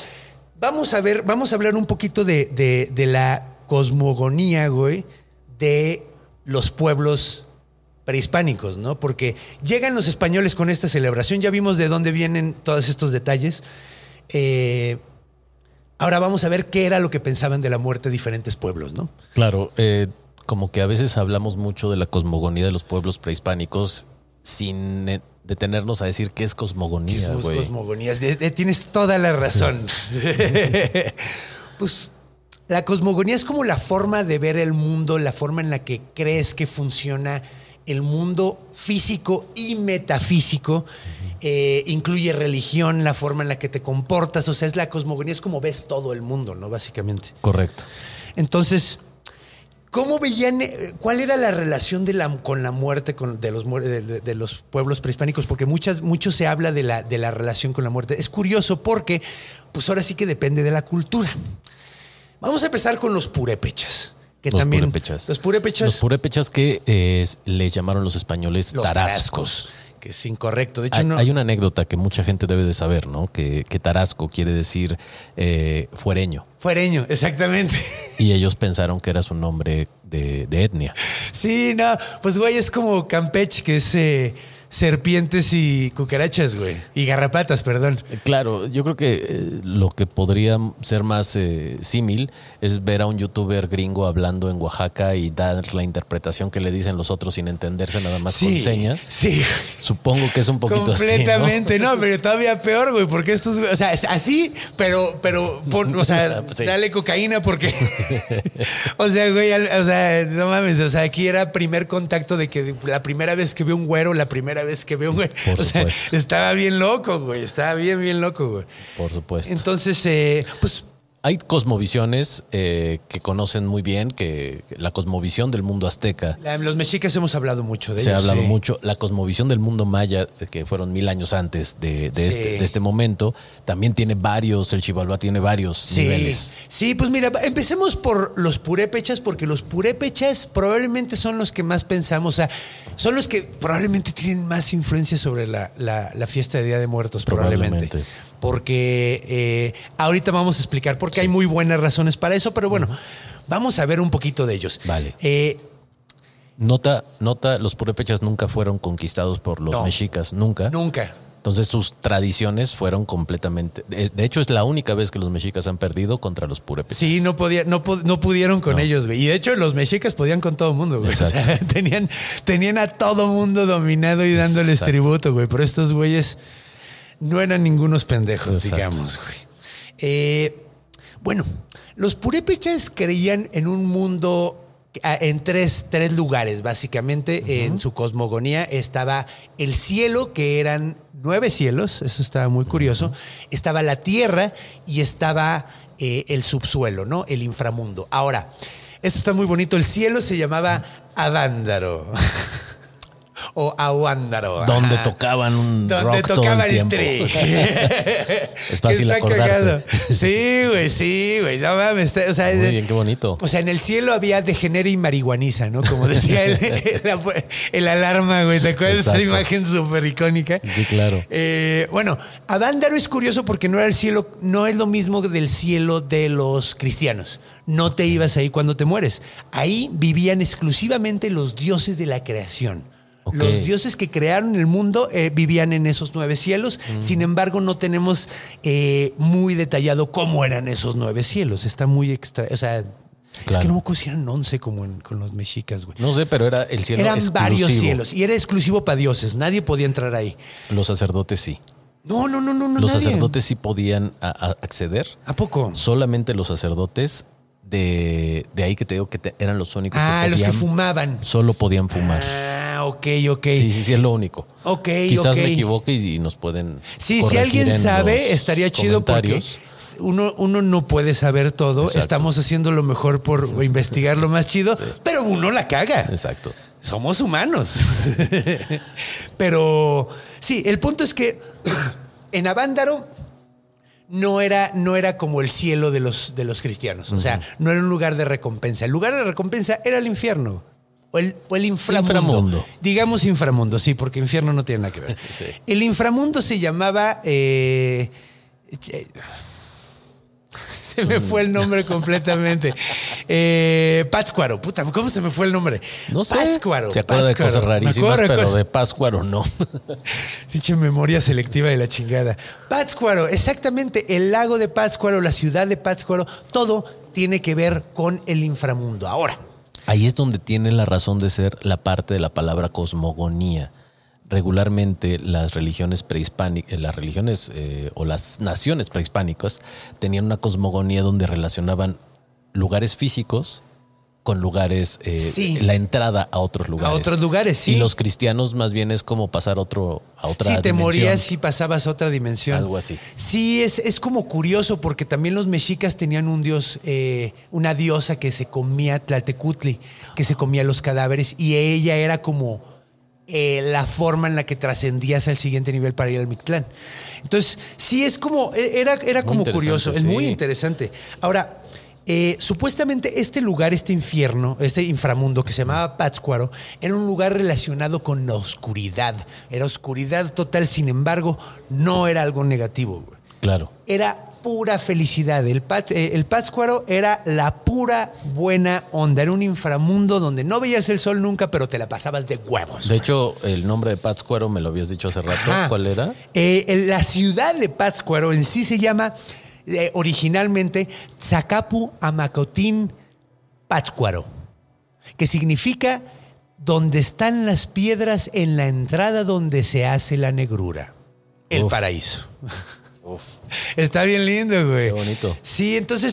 vamos a ver, vamos a hablar un poquito de, de- de la cosmogonía, güey, de los pueblos prehispánicos, ¿no? Porque llegan los españoles con esta celebración, ya vimos de dónde vienen todos estos detalles. Eh, ahora vamos a ver qué era lo que pensaban de la muerte diferentes pueblos, ¿no? Claro, eh, como que a veces hablamos mucho de la cosmogonía de los pueblos prehispánicos sin eh, detenernos a decir qué es cosmogonía. De- de- tienes toda la razón. pues la cosmogonía es como la forma de ver el mundo, la forma en la que crees que funciona el mundo físico y metafísico. Eh, incluye religión, la forma en la que te comportas. O sea, es la cosmogonía, es como ves todo el mundo, ¿no? Básicamente. Correcto. Entonces, ¿cómo veían, eh, cuál era la relación de la, con la muerte con- de, los, muer- de, de- de los pueblos prehispánicos? Porque muchas, mucho se habla de la, de la relación con la muerte. Es curioso porque, pues ahora sí que depende de la cultura. Vamos a empezar con los purépechas. Que Los también, purépechas. Los purépechas. Los purépechas que eh, les llamaron los españoles los tarascos. tarascos, Que es incorrecto. De hecho, Hay, no. hay una anécdota que mucha gente debe de saber, ¿no? Que, que tarasco quiere decir eh, fuereño. Fuereño, exactamente. Y ellos pensaron que era su nombre de, de etnia. Sí, no, pues güey, es como Campeche, que es eh, serpientes y cucarachas, güey. Y garrapatas, perdón. Claro, yo creo que eh, lo que podría ser más eh, símil es ver a un youtuber gringo hablando en Oaxaca y dar la interpretación que le dicen los otros sin entenderse nada más con señas. Sí. Supongo que es un poquito Completamente, así. ¿no? no, pero todavía peor, güey, porque estos, o sea, es así, pero, pero, pon- o sea, Sí. dale cocaína porque, o sea, güey, o sea, no mames, o sea, aquí era primer contacto de que la primera vez que veo un güero, la primera vez que veo güey, Por o sea, supuesto. estaba bien loco, güey, estaba bien, bien loco, güey. Por supuesto. Entonces, eh, pues, Hay cosmovisiones eh, que conocen muy bien, que la cosmovisión del mundo azteca. la- los mexicas hemos hablado mucho de Se ha hablado sí. mucho. La cosmovisión del mundo maya, eh, que fueron mil años antes de, de Sí. este, de este momento, también tiene varios, el Chivalba tiene varios Sí, niveles. sí, pues mira, empecemos por los purépechas, porque los purépechas probablemente son los que más pensamos, o sea, son los que probablemente tienen más influencia sobre la, la- la fiesta de Día de Muertos, probablemente. Probablemente. Porque eh, ahorita vamos a explicar, porque hay muy buenas razones para eso, pero bueno, vamos a ver un poquito de ellos. Vale. Eh, Nota, nota, los purépechas nunca fueron conquistados por los No. mexicas, nunca. nunca. Entonces sus tradiciones fueron completamente. De hecho, es la única vez que los mexicas han perdido contra los purépechas. Sí, no, podía, no, no pudieron con No. ellos, güey. Y de hecho, los mexicas podían con todo el mundo, güey. O sea, tenían, tenían a todo mundo dominado y dándoles Exacto. tributo, güey. Pero estos güeyes no eran ningunos pendejos, Exacto. digamos, güey. Eh, Bueno, los purépechas creían en un mundo ah, en tres, tres lugares, básicamente. En su cosmogonía estaba el cielo, que eran nueve cielos, eso estaba muy curioso. Estaba la tierra y estaba eh, el subsuelo, ¿no? El inframundo. Ahora, esto está muy bonito. El cielo se llamaba Avándaro. o Avándaro. Donde Ajá. tocaban un Donde rock todo tocaba el el tri. Es fácil Que está acordarse. cagado. Sí, güey, sí, güey. No mames. o sea, Muy bien, qué bonito. o sea, en el cielo había degenera y marihuaniza, ¿no? Como decía el, el- el alarma, güey. ¿Te acuerdas de esa imagen súper icónica? Sí, claro. Eh, bueno, Avándaro es curioso porque no era el cielo, no es lo mismo del cielo de los cristianos. No te ibas ahí cuando te mueres. Ahí vivían exclusivamente los dioses de la creación. Los dioses que crearon el mundo eh, vivían en esos nueve cielos. Mm. Sin embargo, no tenemos eh, muy detallado cómo eran esos nueve cielos. Está muy extra. O sea, es que no me acuerdo si eran once como en- con los mexicas, güey. No sé, pero era el cielo Eran exclusivo. varios cielos y era exclusivo para dioses. Nadie podía entrar ahí. Los sacerdotes sí. No, no, no, no, no. Los nadie. sacerdotes sí podían a- a- acceder. ¿A poco? Solamente los sacerdotes de, de ahí que te digo que te- eran los únicos Ah, que los que podían- fumaban. Solo podían fumar. Ah, ok, ok. Sí, sí, sí, es lo único. Ok, Quizás me equivoque y, y nos pueden. Sí, si alguien en sabe, estaría chido porque uno, uno no puede saber todo. Exacto. Estamos haciendo lo mejor por investigar lo más chido, pero uno la caga. Exacto. Somos humanos. pero sí, el punto es que en Avándaro no era, no era como el cielo de los, de los cristianos. O sea, no era un lugar de recompensa. El lugar de recompensa era el infierno. O el, o el inframundo. Inframundo. Digamos inframundo, sí, porque infierno no tiene nada que ver. Sí. El inframundo se llamaba. eh, se me fue el nombre completamente. Eh, Pátzcuaro. Puta, ¿cómo se me fue el nombre? No sé. Pátzcuaro. Se acuerda de Pátzcuaro. cosas rarísimas, pero cosas- de Páscuaro no. Pinche memoria selectiva de la chingada. Pátzcuaro, exactamente. El lago de Pátzcuaro, la ciudad de Pátzcuaro, todo tiene que ver con el inframundo. Ahora, Ahí es donde tiene la razón de ser la parte de la palabra cosmogonía. Regularmente las religiones prehispánicas, las religiones eh, o las naciones prehispánicas tenían una cosmogonía donde relacionaban lugares físicos con lugares, eh, Sí. la entrada a otros lugares. otros lugares, sí. Y los cristianos más bien es como pasar otro, a otra si te dimensión. morías y pasabas a otra dimensión. Algo así. Sí, es, es como curioso porque también los mexicas tenían un dios, eh, una diosa que se comía Tlaltecutli, que se comía los cadáveres y ella era como eh, la forma en la que trascendías al siguiente nivel para ir al Mictlán. Entonces, sí, es como, e, era, era como curioso, es muy sí. interesante. Ahora, eh, supuestamente este lugar, este infierno, este inframundo que se llamaba Pátzcuaro, era un lugar relacionado con la oscuridad. Era oscuridad total, sin embargo, no era algo negativo. güey. Claro. Era pura felicidad. El, Pát- eh, el Pátzcuaro era la pura buena onda. Era un inframundo donde no veías el sol nunca, pero te la pasabas de huevos. De hecho, el nombre de Pátzcuaro me lo habías dicho hace rato. Ajá. ¿Cuál era? Eh, la ciudad de Pátzcuaro en sí se llama eh, originalmente Tzacapu Amacotín Pátzcuaro, que significa donde están las piedras en la entrada donde se hace la negrura. El Uf. paraíso. Uf. Está bien lindo, güey. Qué bonito. Sí, entonces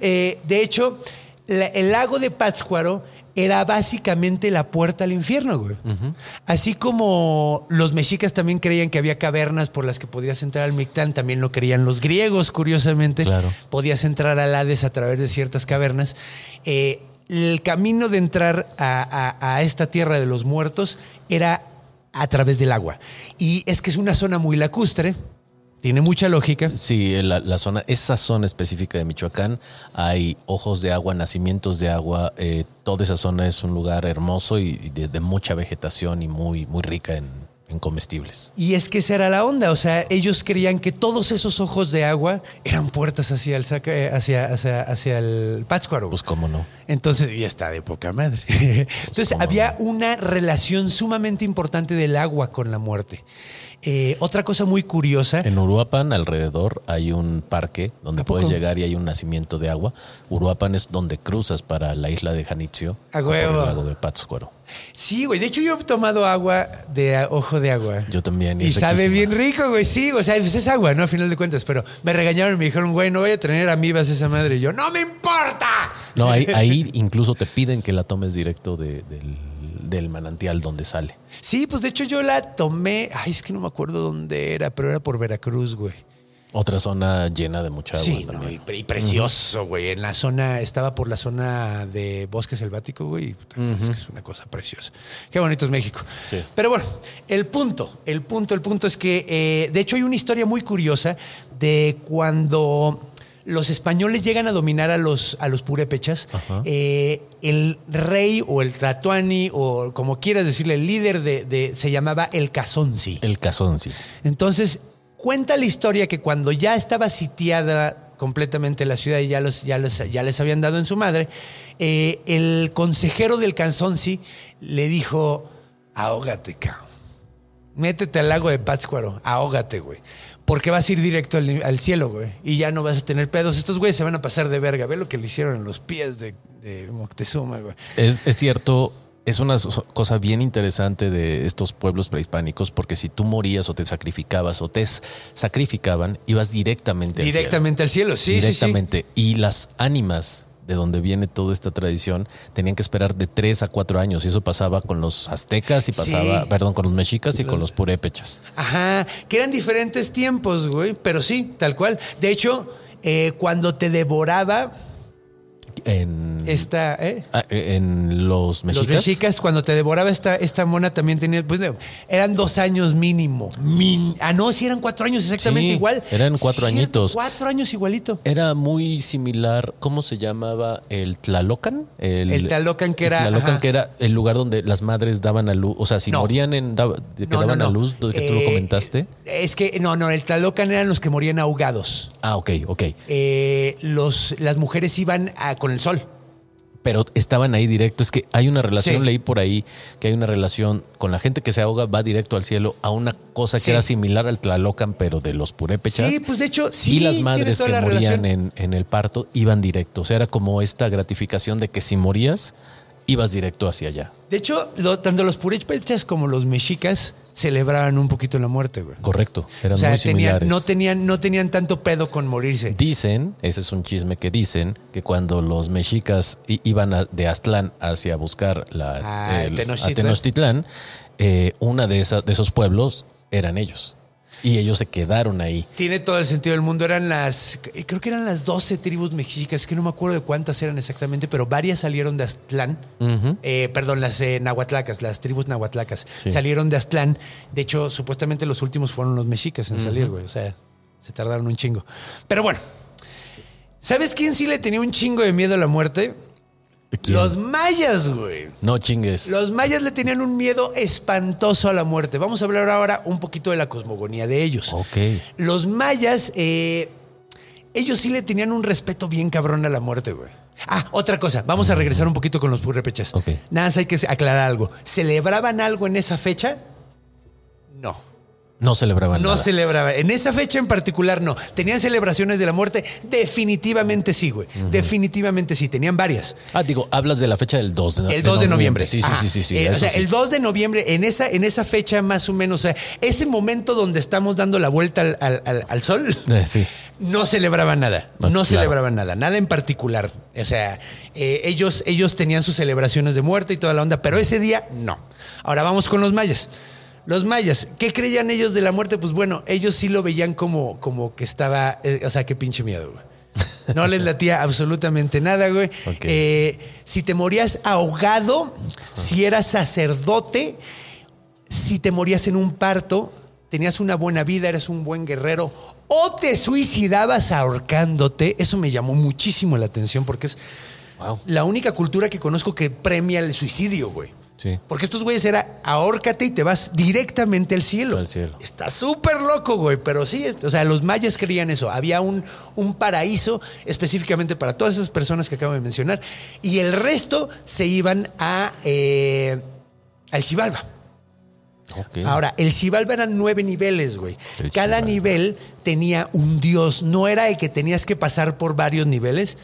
Eh, de hecho, la- el lago de Pátzcuaro era básicamente la puerta al infierno, güey. Así como los mexicas también creían que había cavernas por las que podías entrar al Mictlán, también lo creían los griegos, curiosamente. Claro. Podías entrar al Hades a través de ciertas cavernas. Eh, el camino de entrar a, a- a esta tierra de los muertos era a través del agua. Y es que es una zona muy lacustre, tiene mucha lógica. Sí, la, la zona, esa zona específica de Michoacán, hay ojos de agua, nacimientos de agua. eh, toda esa zona es un lugar hermoso y, y de, de mucha vegetación y muy, muy rica en, en comestibles. Y es que esa era la onda, o sea, ellos creían que todos esos ojos de agua eran puertas hacia el saca- eh, hacia, hacia, hacia el Pátzcuaro. Pues cómo no. Entonces, y está de poca madre. Entonces, cómo había una relación sumamente importante del agua con la muerte. Eh, otra cosa muy curiosa. En Uruapan, alrededor, hay un parque donde puedes llegar y hay un nacimiento de agua. Uruapan es donde cruzas para la isla de Janitzio A o por el huevo. lago de Pátzcuaro. Sí, güey. De hecho, yo he tomado agua de ojo de agua. Yo también. Y es sabe bien rico, güey. Sí, o sea, pues es agua, ¿no? A final de cuentas. Pero me regañaron y me dijeron, güey, no voy a tener amibas esa madre. Y yo, ¡no me importa! No, ahí, ahí incluso te piden que la tomes directo de- del, del manantial donde sale. Sí, pues de hecho yo la tomé. Ay, es que no me acuerdo dónde era, pero era por Veracruz, güey. Otra zona llena de mucha agua. Sí, no, y, pre- y precioso, güey. En la zona, estaba por la zona de bosque selvático, güey. y puta, Es que es una cosa preciosa. Qué bonito es México. Sí. Pero bueno, el punto, el punto, el punto es que, eh, de hecho, hay una historia muy curiosa de cuando los españoles llegan a dominar a los, a los purépechas. eh, el rey o el tlatoani, o como quieras decirle, el líder de, de- se llamaba el Cazonzi. El sí. Entonces, cuenta la historia que cuando ya estaba sitiada completamente la ciudad y ya, los, ya, los- ya les habían dado en su madre, eh, el consejero del Canzonsi le dijo, ahógate, cabrón. Métete al lago de Pátzcuaro, ahógate, güey. Porque vas a ir directo al, al cielo, güey. Y ya no vas a tener pedos. Estos güeyes se van a pasar de verga. Ve lo que le hicieron en los pies de, de Moctezuma, güey. Es, es cierto, es una cosa bien interesante de estos pueblos prehispánicos porque si tú morías o te sacrificabas o te sacrificaban, ibas directamente al cielo. Directamente al cielo, sí, sí, sí. directamente. Y las ánimas de donde viene toda esta tradición tenían que esperar de tres a cuatro años y eso pasaba con los aztecas y pasaba, Sí. perdón, con los mexicas y con los purépechas. Ajá, que eran diferentes tiempos, güey, pero sí, tal cual. De hecho, eh, cuando te devoraba En, esta, ¿eh? ah, en los mexicas. Los mexicas, cuando te devoraba esta, esta mona también tenía, pues eran dos años mínimo. Min- ah, no, sí eran cuatro años, exactamente Sí, igual. eran cuatro Sí, añitos. Cuatro años igualito. Era muy similar, ¿cómo se llamaba? El Tlalocan. El Tlalocan que el era- Tlalocan ajá. que era el lugar donde las madres daban a luz. O sea, si No. morían en. daba- que No, no, daban a luz, que tú lo Eh, comentaste. Es que, no, no, el Tlalocan eran los que morían ahogados. Ah, ok, ok. Eh, los, las mujeres iban a- con el sol. Pero estaban ahí directo. Es que hay una relación, Sí. leí por ahí que hay una relación con la gente que se ahoga, va directo al cielo a una cosa que Sí. era similar al Tlalocan, pero de los purépechas. Sí, pues de hecho, sí. y las madres que la morían en, en el parto iban directo. O sea, era como esta gratificación de que si morías, ibas directo hacia allá. De hecho, lo- tanto los purépechas como los mexicas celebraban un poquito la muerte. Correcto. Eran O sea, muy tenían- similares. no, tenían, no tenían tanto pedo con morirse. Dicen, ese es un chisme que dicen, que cuando los mexicas iban a- de Aztlán hacia buscar la, Ah, el- Tenochtitlán. a Tenochtitlán, eh, una de, esas, de esos pueblos eran ellos. Y ellos se quedaron ahí. Tiene todo el sentido del mundo. Eran las, creo que eran las 12 tribus mexicas, que no me acuerdo de cuántas eran exactamente, pero varias salieron de Aztlán. Eh, perdón, las eh, nahuatlacas, las tribus nahuatlacas. Sí. Salieron de Aztlán. De hecho, supuestamente los últimos fueron los mexicas en salir, güey. O sea, se tardaron un chingo. Pero bueno, ¿sabes quién sí le tenía un chingo de miedo a la muerte? ¿Quién? Los mayas, güey. No chingues. Los mayas le tenían un miedo espantoso a la muerte. Vamos a hablar ahora un poquito de la cosmogonía de ellos. Ok. Los mayas, eh, ellos sí le tenían un respeto bien cabrón a la muerte, güey. Ah, otra cosa. Vamos a regresar un poquito con los purépechas. Ok. Nada más hay que aclarar algo. ¿Celebraban algo en esa fecha? No. No celebraban No nada. celebraban. En esa fecha en particular, no. ¿Tenían celebraciones de la muerte? Definitivamente sí, güey. Definitivamente sí. Tenían varias. Ah, digo, hablas de la fecha del 2 de, El 2 de noviembre. Sí, sí, sí, sí. sí, Eh, o sea, sí. el 2 de noviembre, en esa, en esa fecha más o menos, o sea, ese momento donde estamos dando la vuelta al, al- al- al sol, Eh, sí. no celebraban nada. Ah, No claro. celebraban nada, nada en particular. O sea, eh, ellos, ellos tenían sus celebraciones de muerte y toda la onda, pero ese día no. Ahora vamos con los mayas. Los mayas, ¿qué creían ellos de la muerte? Pues bueno, ellos sí lo veían como, como que estaba, eh, o sea, qué pinche miedo, güey. No les latía absolutamente nada, güey. Eh, si te morías ahogado, si eras sacerdote, si te morías en un parto, tenías una buena vida, eres un buen guerrero, o te suicidabas ahorcándote, eso me llamó muchísimo la atención porque es Wow. la única cultura que conozco que premia el suicidio, güey. Sí. Porque estos güeyes era ahórcate y te vas directamente al cielo. Al cielo. Está súper loco, güey. Pero sí, o sea, los mayas creían eso. Había un, un paraíso específicamente para todas esas personas que acabo de mencionar. Y el resto se iban a eh, al. Ahora, el Xibalba eran nueve niveles, güey. El Cada nivel tenía un dios. No era de que tenías que pasar por varios niveles.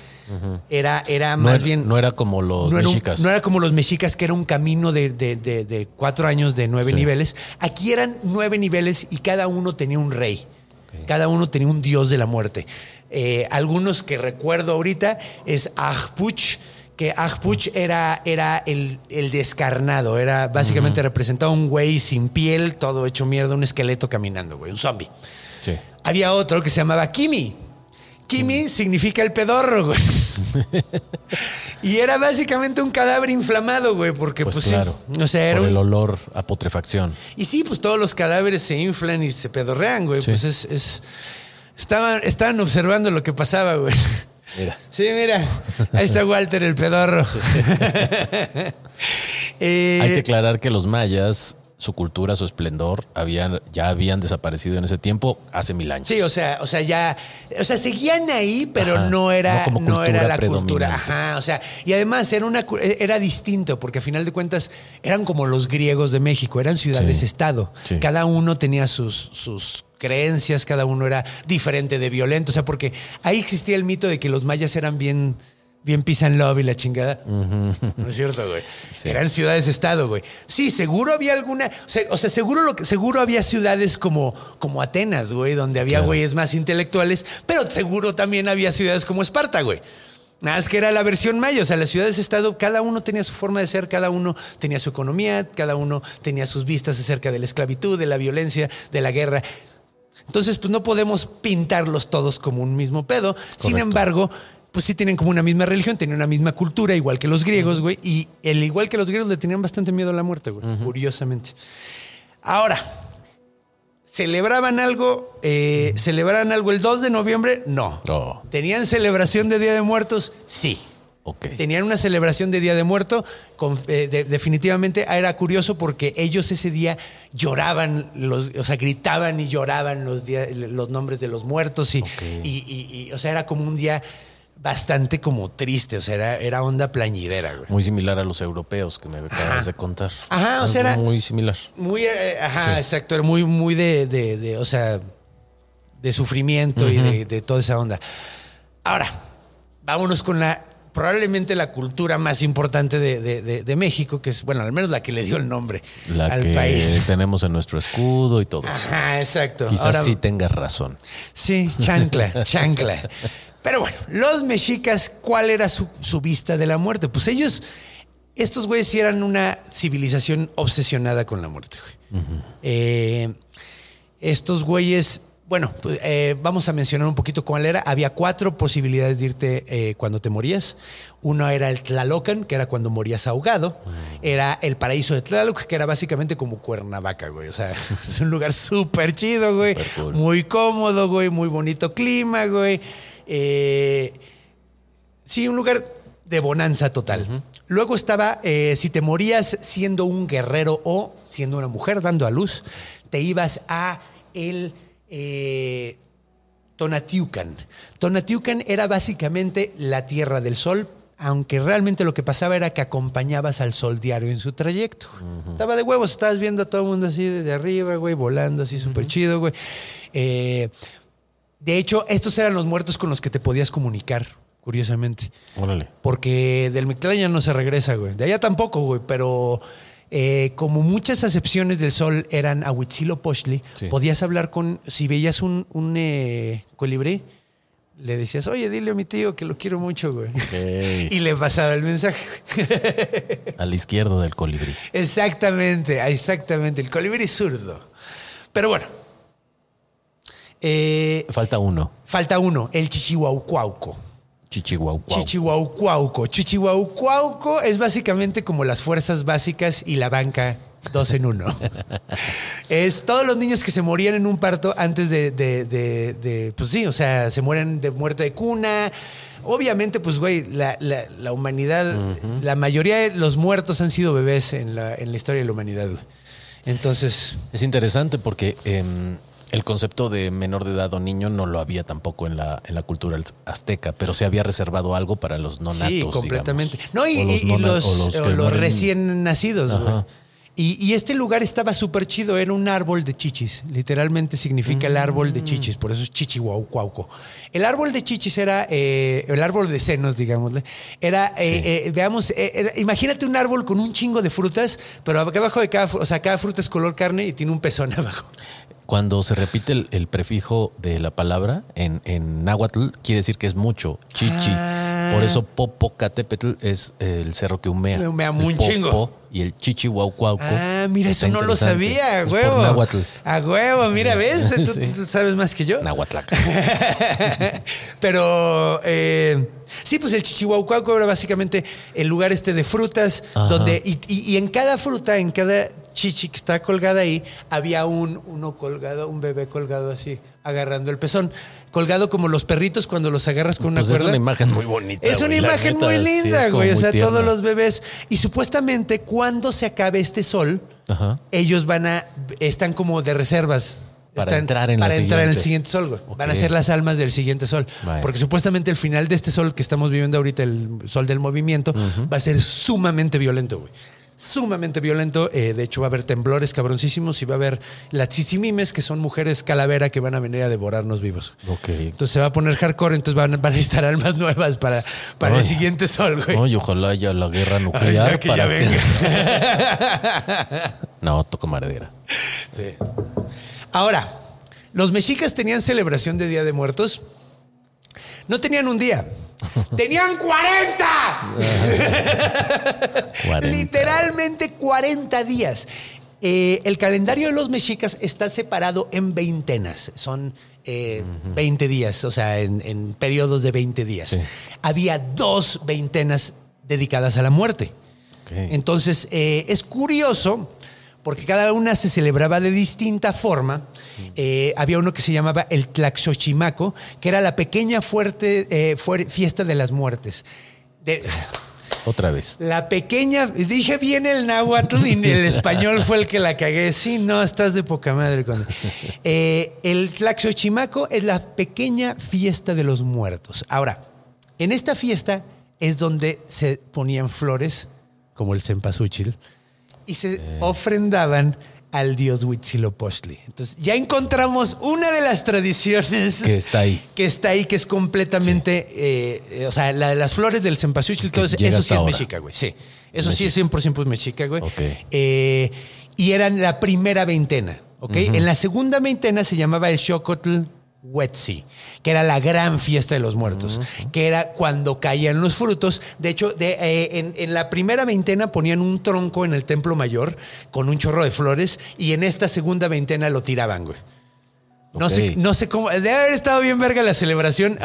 Era, era no, más era, bien. no era como los no un- mexicas. no era como los mexicas, que era un camino de, de- de- de cuatro años de nueve Sí. niveles. Aquí eran nueve niveles y cada uno tenía un rey. Cada uno tenía un dios de la muerte. Eh, algunos que recuerdo ahorita es Ajpuch, que Ajpuch era, era el, el descarnado. Era básicamente representaba un güey sin piel, todo hecho mierda, un esqueleto caminando, güey, un zombie. Sí. Había otro que se llamaba Kimi. Kimi significa el pedorro, güey. y era básicamente un cadáver inflamado, güey, porque Pues, pues, sí, claro. o sea, era por el olor a putrefacción. y sí, pues todos los cadáveres se inflan y se pedorrean, güey. Sí. Pues es, es- estaban, estaban observando lo que pasaba, güey. Mira. Sí, mira, ahí está Walter el pedorro. Eh, Hay que aclarar que los mayas, su cultura, su esplendor, habían, ya habían desaparecido en ese tiempo hace mil años. Sí, o sea, o sea, ya, o sea, seguían ahí, pero Ajá, no era, no como no era la cultura. Ajá, o sea, y además era una, cu- era distinto, porque a final de cuentas eran como los griegos de México, eran ciudades-estado. Sí. Cada uno tenía sus, sus creencias, cada uno era diferente de violento, o sea, porque ahí existía el mito de que los mayas eran bien, bien peace and love y la chingada. No es cierto, güey. Sí. Eran ciudades-estado, güey. Sí, seguro había alguna, o sea, seguro lo que, seguro había ciudades como, como Atenas, güey, donde había Claro. güeyes más intelectuales, pero seguro también había ciudades como Esparta, güey. Nada más que era la versión maya, o sea, las ciudades-estado, cada uno tenía su forma de ser, cada uno tenía su economía, cada uno tenía sus vistas acerca de la esclavitud, de la violencia, de la guerra. Entonces, pues no podemos pintarlos todos como un mismo pedo. Sin embargo, pues sí tienen como una misma religión, tienen una misma cultura, igual que los griegos, güey. Y el igual que los griegos le tenían bastante miedo a la muerte, güey, curiosamente. Ahora, ¿celebraban algo? Eh, ¿Celebraban algo el 2 de noviembre? No. ¿Tenían celebración de Día de Muertos? Sí. Ok. Tenían una celebración de Día de Muerto. con- eh, de- definitivamente era curioso porque ellos ese día lloraban, los, o sea, gritaban y lloraban los, nombres de los muertos. Y, Ok. y- y- y, o sea, era como un día bastante como triste. O sea, era, era onda plañidera, güey. Muy similar a los europeos que me acabas de contar. Ajá, o sea, era- Muy similar. Muy, eh, ajá, Sí. exacto. Era muy, muy de, de- de, o sea, de sufrimiento y de, de toda esa onda. Ahora, vámonos con la probablemente la cultura más importante de, de- de- de México, que es, bueno, al menos la que le dio el nombre La al que país. tenemos en nuestro escudo y todo. Ajá, exacto. Quizás Ahora- sí tengas razón. Sí, chancla, chancla. Pero bueno, los mexicas, ¿cuál era su, su vista de la muerte? Pues ellos, estos güeyes sí eran una civilización obsesionada con la muerte, güey. Eh, estos güeyes, bueno, pues, eh, vamos a mencionar un poquito cuál era. Había cuatro posibilidades de irte eh, cuando te morías. Uno era el Tlalocan, que era cuando morías ahogado. Era el paraíso de Tlaloc, que era básicamente como Cuernavaca, güey. O sea, es un lugar súper chido, güey. Cool. Muy cómodo, güey. Muy bonito clima, güey. Eh, sí, un lugar de bonanza total. Luego estaba, eh, si te morías siendo un guerrero o siendo una mujer dando a luz, te ibas a el eh, Tonatiucan. Tonatiucan era básicamente la tierra del sol, aunque realmente lo que pasaba era que acompañabas al sol diario en su trayecto. Estaba de huevos, estabas viendo a todo el mundo así desde arriba, güey, volando así súper chido, güey. Eh, de hecho, estos eran los muertos con los que te podías comunicar, curiosamente. Órale. Porque del Mictlán ya no se regresa, güey. De allá tampoco, güey. Pero eh, como muchas acepciones del sol eran a Huitzilopochtli, Sí. podías hablar con... Si veías un, un eh, colibrí, le decías, oye, dile a mi tío que lo quiero mucho, güey. Y le pasaba el mensaje. A la izquierda del colibrí. exactamente, exactamente. El colibrí zurdo. Pero bueno. Eh, Falta uno. falta uno, el chichihuaucuauco. Chichihuahua. Chichihuaucuauco. Chichihuaucuauco es básicamente como las fuerzas básicas y la banca dos en uno. es todos los niños que se morían en un parto antes de, de- de- de- pues sí, o sea, se mueren de muerte de cuna Obviamente, pues, güey, la, la- la humanidad, la mayoría de los muertos han sido bebés en la, en la historia de la humanidad. Entonces, Es interesante porque em, el concepto de menor de edad o niño no lo había tampoco en la, en la cultura azteca, pero se había reservado algo para los no natos. sí, completamente. digamos. No, y, O y- y no na- los, o los o recién nacidos. Ajá. Y, y este lugar estaba súper chido, era un árbol de chichis. Literalmente significa el árbol de chichis, por eso es chichihuaucuauco. El árbol de chichis era eh, el árbol de senos, digámosle. Era, eh, eh, veamos, eh, era- imagínate un árbol con un chingo de frutas, pero acá abajo de cada, o sea, cada fruta es color carne y tiene un pezón abajo. Cuando se repite el, el prefijo de la palabra en, en náhuatl, quiere decir que es mucho, chichi. Ah. Por eso Popocatépetl es el cerro que humea. Humea El un chingo. Popo Y el chichihuaucuauco. Ah, mira, eso no lo sabía, a huevo. Por náhuatl. A huevo, mira, ¿ves? Tú, Sí. tú sabes más que yo. Nahuatlaca. Pero eh, sí, pues el chichihuaucuauco era básicamente el lugar este de frutas, Ajá. donde y, y- y en cada fruta, en cada chichi que está colgada ahí, había un uno colgado, un bebé colgado así, agarrando el pezón. Colgado como los perritos cuando los agarras con una Pues es cuerda. una imagen muy bonita. Es una la imagen neta, muy linda, es güey. o sea, tierna. todos los bebés. Y supuestamente, cuando se acabe este sol, Ajá. ellos van a. Están como de reservas. Para Están- entrar en para entrar en el siguiente. sol, güey. Van a ser las almas del siguiente sol. Vaya. Porque supuestamente el final de este sol que estamos viviendo ahorita, el sol del movimiento, va a ser sumamente violento, güey. Sumamente violento. Eh, de hecho, va a haber temblores cabroncísimos y va a haber las tzitzimimes, que son mujeres calavera que van a venir a devorarnos vivos. Ok. Entonces se va a poner hardcore, entonces van, van a necesitar almas nuevas para, para el Ay. siguiente sol, güey. No, y ojalá haya la guerra Ay, nuclear ya que para ya que. venga. no, toco madera. Sí. Ahora, los mexicas tenían celebración de Día de Muertos. No tenían un día. ¡Tenían 40! 40. Literalmente 40 días. Eh, el calendario de los mexicas está separado en veintenas. Son eh, 20 días, o sea, en, en periodos de 20 días. Sí. Había dos veintenas dedicadas a la muerte. Entonces, eh, es curioso porque cada una se celebraba de distinta forma. Eh, había uno que se llamaba el Tlaxochimaco, que era la pequeña fuerte, eh, fiesta de las muertes. De- Otra vez. la pequeña, dije bien el náhuatl y el español fue el que la cagué. Sí, no, estás de poca madre. Con... Eh, el Tlaxochimaco es la pequeña fiesta de los muertos. Ahora, en esta fiesta es donde se ponían flores, como el cempasúchil, y se ofrendaban al dios Huitzilopochtli. Entonces, ya encontramos una de las tradiciones Que está ahí. que está ahí, que es completamente, eh, eh, o sea, la de las flores del cempasúchil, todo eso, eso sí es mexica, güey. Sí, eso sí es 100% mexica, güey. Ok. Eh, y eran la primera veintena, ¿ok? En la segunda veintena se llamaba el Xocotl Huetzi, que era la gran fiesta de los muertos, que era cuando caían los frutos. De hecho, de, eh, en, en la primera veintena ponían un tronco en el templo mayor con un chorro de flores y en esta segunda veintena lo tiraban, güey. No, sé, no sé cómo. Debe haber estado bien verga la celebración.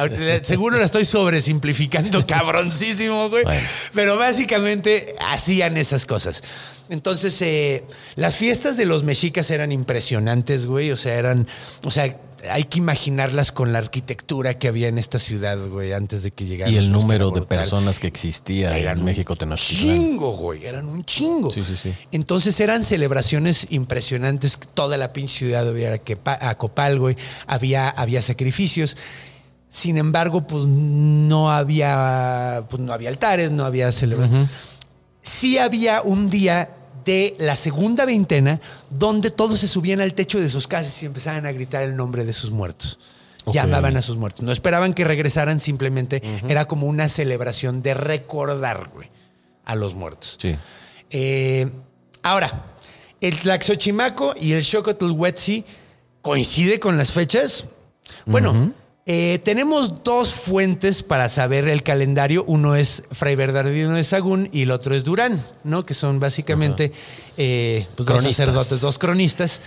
Seguro la estoy sobresimplificando, cabroncísimo, güey. Bueno. Pero básicamente hacían esas cosas. Entonces, eh, las fiestas de los mexicas eran impresionantes, güey. O sea, eran. O sea, hay que imaginarlas con la arquitectura que había en esta ciudad, güey, antes de que llegaran. Y el número de personas que existía Eran en México Tenochtitlán. Chingo, güey. Eran un chingo. Sí, sí, sí. Entonces eran celebraciones impresionantes. Toda la pinche ciudad había que a Copal, güey. Había, había sacrificios. Sin embargo, pues no había, pues no había altares, no había celebración. Sí había un día de la segunda veintena donde todos se subían al techo de sus casas y empezaban a gritar el nombre de sus muertos. Llamaban a sus muertos. No esperaban que regresaran, simplemente era como una celebración de recordar, güey, a los muertos. Sí. Eh, ahora, el Tlaxochimaco y el Xocotl Huetzi coincide con las fechas. Bueno, eh, tenemos dos fuentes para saber el calendario. Uno es Fray Bernardino de Sagún y el otro es Durán, ¿no? Que son básicamente eh, pues, dos Cronistas. sacerdotes, dos cronistas.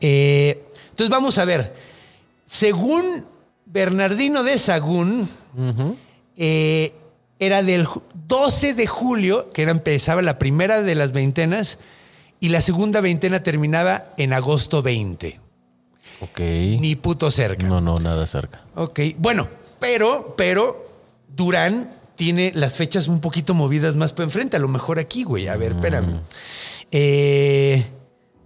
Eh, entonces vamos a ver. Según Bernardino de Sagún, eh, era del ju- 12 de julio, que era, empezaba la primera de las veintenas, y la segunda veintena terminaba en agosto 20. Ok. Ni puto cerca. No, no, nada cerca. Ok, bueno, pero, pero Durán tiene las fechas un poquito movidas más para enfrente. A lo mejor aquí, güey. A ver, espérame. Eh,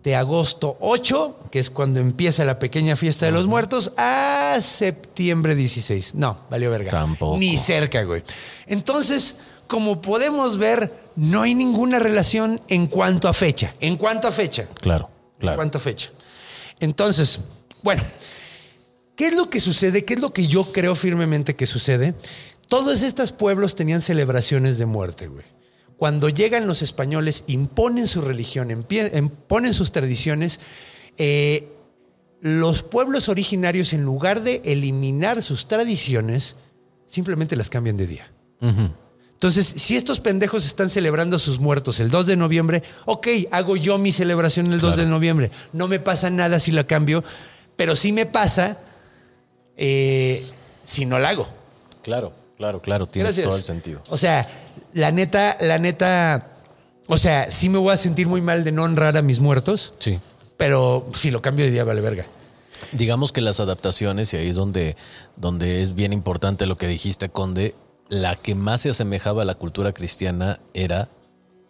de agosto 8, que es cuando empieza la pequeña fiesta de los muertos, a septiembre 16. No, valió verga. Tampoco. Ni cerca, güey. Entonces, como podemos ver, no hay ninguna relación en cuanto a fecha. En cuanto a fecha. Claro, En claro. cuanto a fecha. Entonces, bueno, ¿qué es lo que sucede? ¿Qué es lo que yo creo firmemente que sucede? Todos estos pueblos tenían celebraciones de muerte, güey. Cuando llegan los españoles, imponen su religión, imponen sus tradiciones, eh, los pueblos originarios, en lugar de eliminar sus tradiciones, simplemente las cambian de día. Entonces, si estos pendejos están celebrando a sus muertos el 2 de noviembre, ok, hago yo mi celebración el 2 de noviembre. No me pasa nada si la cambio, pero sí me pasa eh, si no la hago. Claro, claro, claro. Tiene Gracias. todo el sentido. O sea, la neta, la neta, o sea, sí me voy a sentir muy mal de no honrar a mis muertos, Sí. pero si lo cambio de día vale verga. Digamos que las adaptaciones, y ahí es donde, donde es bien importante lo que dijiste, Conde, la que más se asemejaba a la cultura cristiana era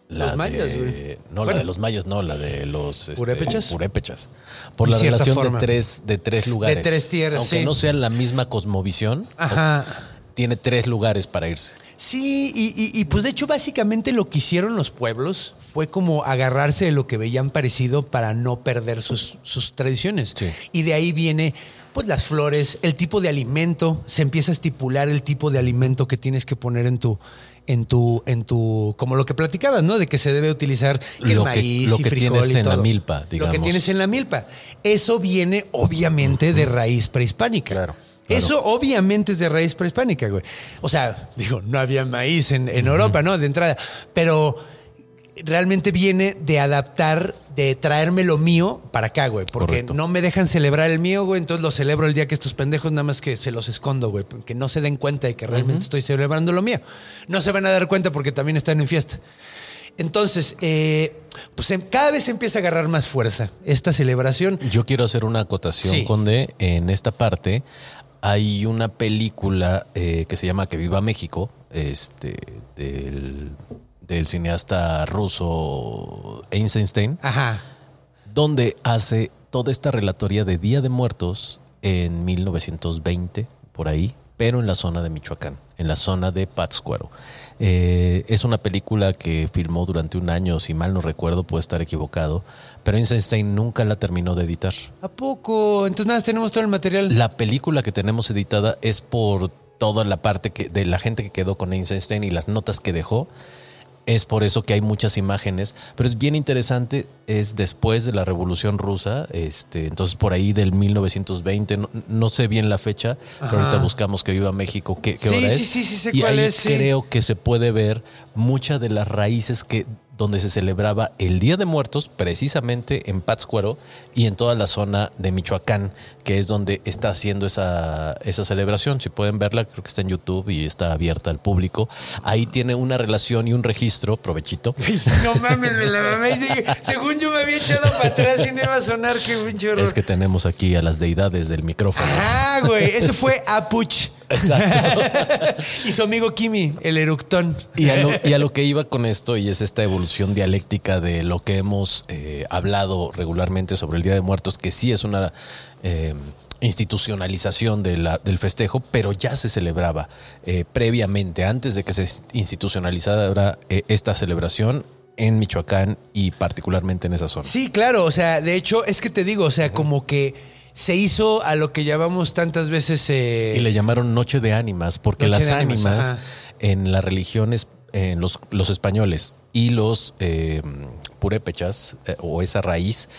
la Los mayas, de- güey. No, Bueno. la de los mayas, no, la de los este, ¿Purépechas? purépechas. Por De la relación forma. de tres, de tres lugares. tres tierras, Aunque sí. no sea la misma cosmovisión, Ajá. tiene tres lugares para irse. Sí, y, y- y, pues de hecho básicamente lo que hicieron los pueblos fue como agarrarse de lo que veían parecido para no perder sus, sus tradiciones. Sí. Y de ahí viene pues las flores, el tipo de alimento, se empieza a estipular el tipo de alimento que tienes que poner en tu en tu en tu como lo que platicabas, ¿no? De que se debe utilizar que el Lo que- maíz lo y que frijol tienes y en la milpa, Lo digamos. que tienes en la milpa. Eso viene obviamente de raíz prehispánica. Claro. Claro. Eso obviamente es de raíz prehispánica, güey. O sea, digo, no había maíz en, en Europa, ¿no? De entrada. Pero realmente viene de adaptar, de traerme lo mío para acá, güey. Porque Correcto. no me dejan celebrar el mío, güey. Entonces lo celebro el día que estos pendejos nada más que se los escondo, güey. Que no se den cuenta de que realmente estoy celebrando lo mío. No se van a dar cuenta porque también están en fiesta. Entonces, eh, pues em- cada vez empieza a agarrar más fuerza esta celebración. Yo quiero hacer una acotación, Sí. Conde. En esta parte hay una película eh, que se llama Que Viva México, este, del, del cineasta ruso Eisenstein, Ajá. donde hace toda esta relatoría de Día de Muertos en 1920, por ahí, pero en la zona de Michoacán, en la zona de Pátzcuaro. Eh, es una película que filmó durante un año, si mal no recuerdo, puedo estar equivocado, pero Eisenstein nunca la terminó de editar. ¿A poco? Entonces nada, tenemos todo el material. La película que tenemos editada es por toda la parte que, de la gente que quedó con Einstein y las notas que dejó. Es por eso que hay muchas imágenes, pero es bien interesante, es después de la Revolución Rusa, este, entonces por ahí del 1920, no, no sé bien la fecha, pero ahorita buscamos que viva México, qué, qué Sí, hora sí, es. sí, sí sé y cuál ahí es, sí. creo que se puede ver muchas de las raíces que donde se celebraba el Día de Muertos, precisamente en Pátzcuaro y en toda la zona de Michoacán, que es donde está haciendo esa, esa celebración. Si pueden verla, creo que está en YouTube y está abierta al público. Ahí tiene una relación y un registro, provechito. No mames, me la mamé. Según yo me había echado para atrás y no iba a sonar, qué pinche horror. Es que tenemos aquí a las deidades del micrófono. Ah, güey. Ese fue Apuch. Exacto. y su amigo Kimi, el eructón. Y a, lo, y a lo que iba con esto, y es esta evolución dialéctica de lo que hemos eh, hablado regularmente sobre el Día de Muertos, que sí es una eh, institucionalización de la- del festejo, pero ya se celebraba eh, previamente, antes de que se institucionalizara eh, esta celebración en Michoacán y particularmente en esa zona. Sí, claro. O sea, de hecho, es que te digo, o sea, como que se hizo a lo que llamamos tantas veces. eh, Y le llamaron Noche de Ánimas, porque Noche las Ánimas, ánimas en las religiones, en los, los españoles y los eh, purépechas, eh, o esa raíz,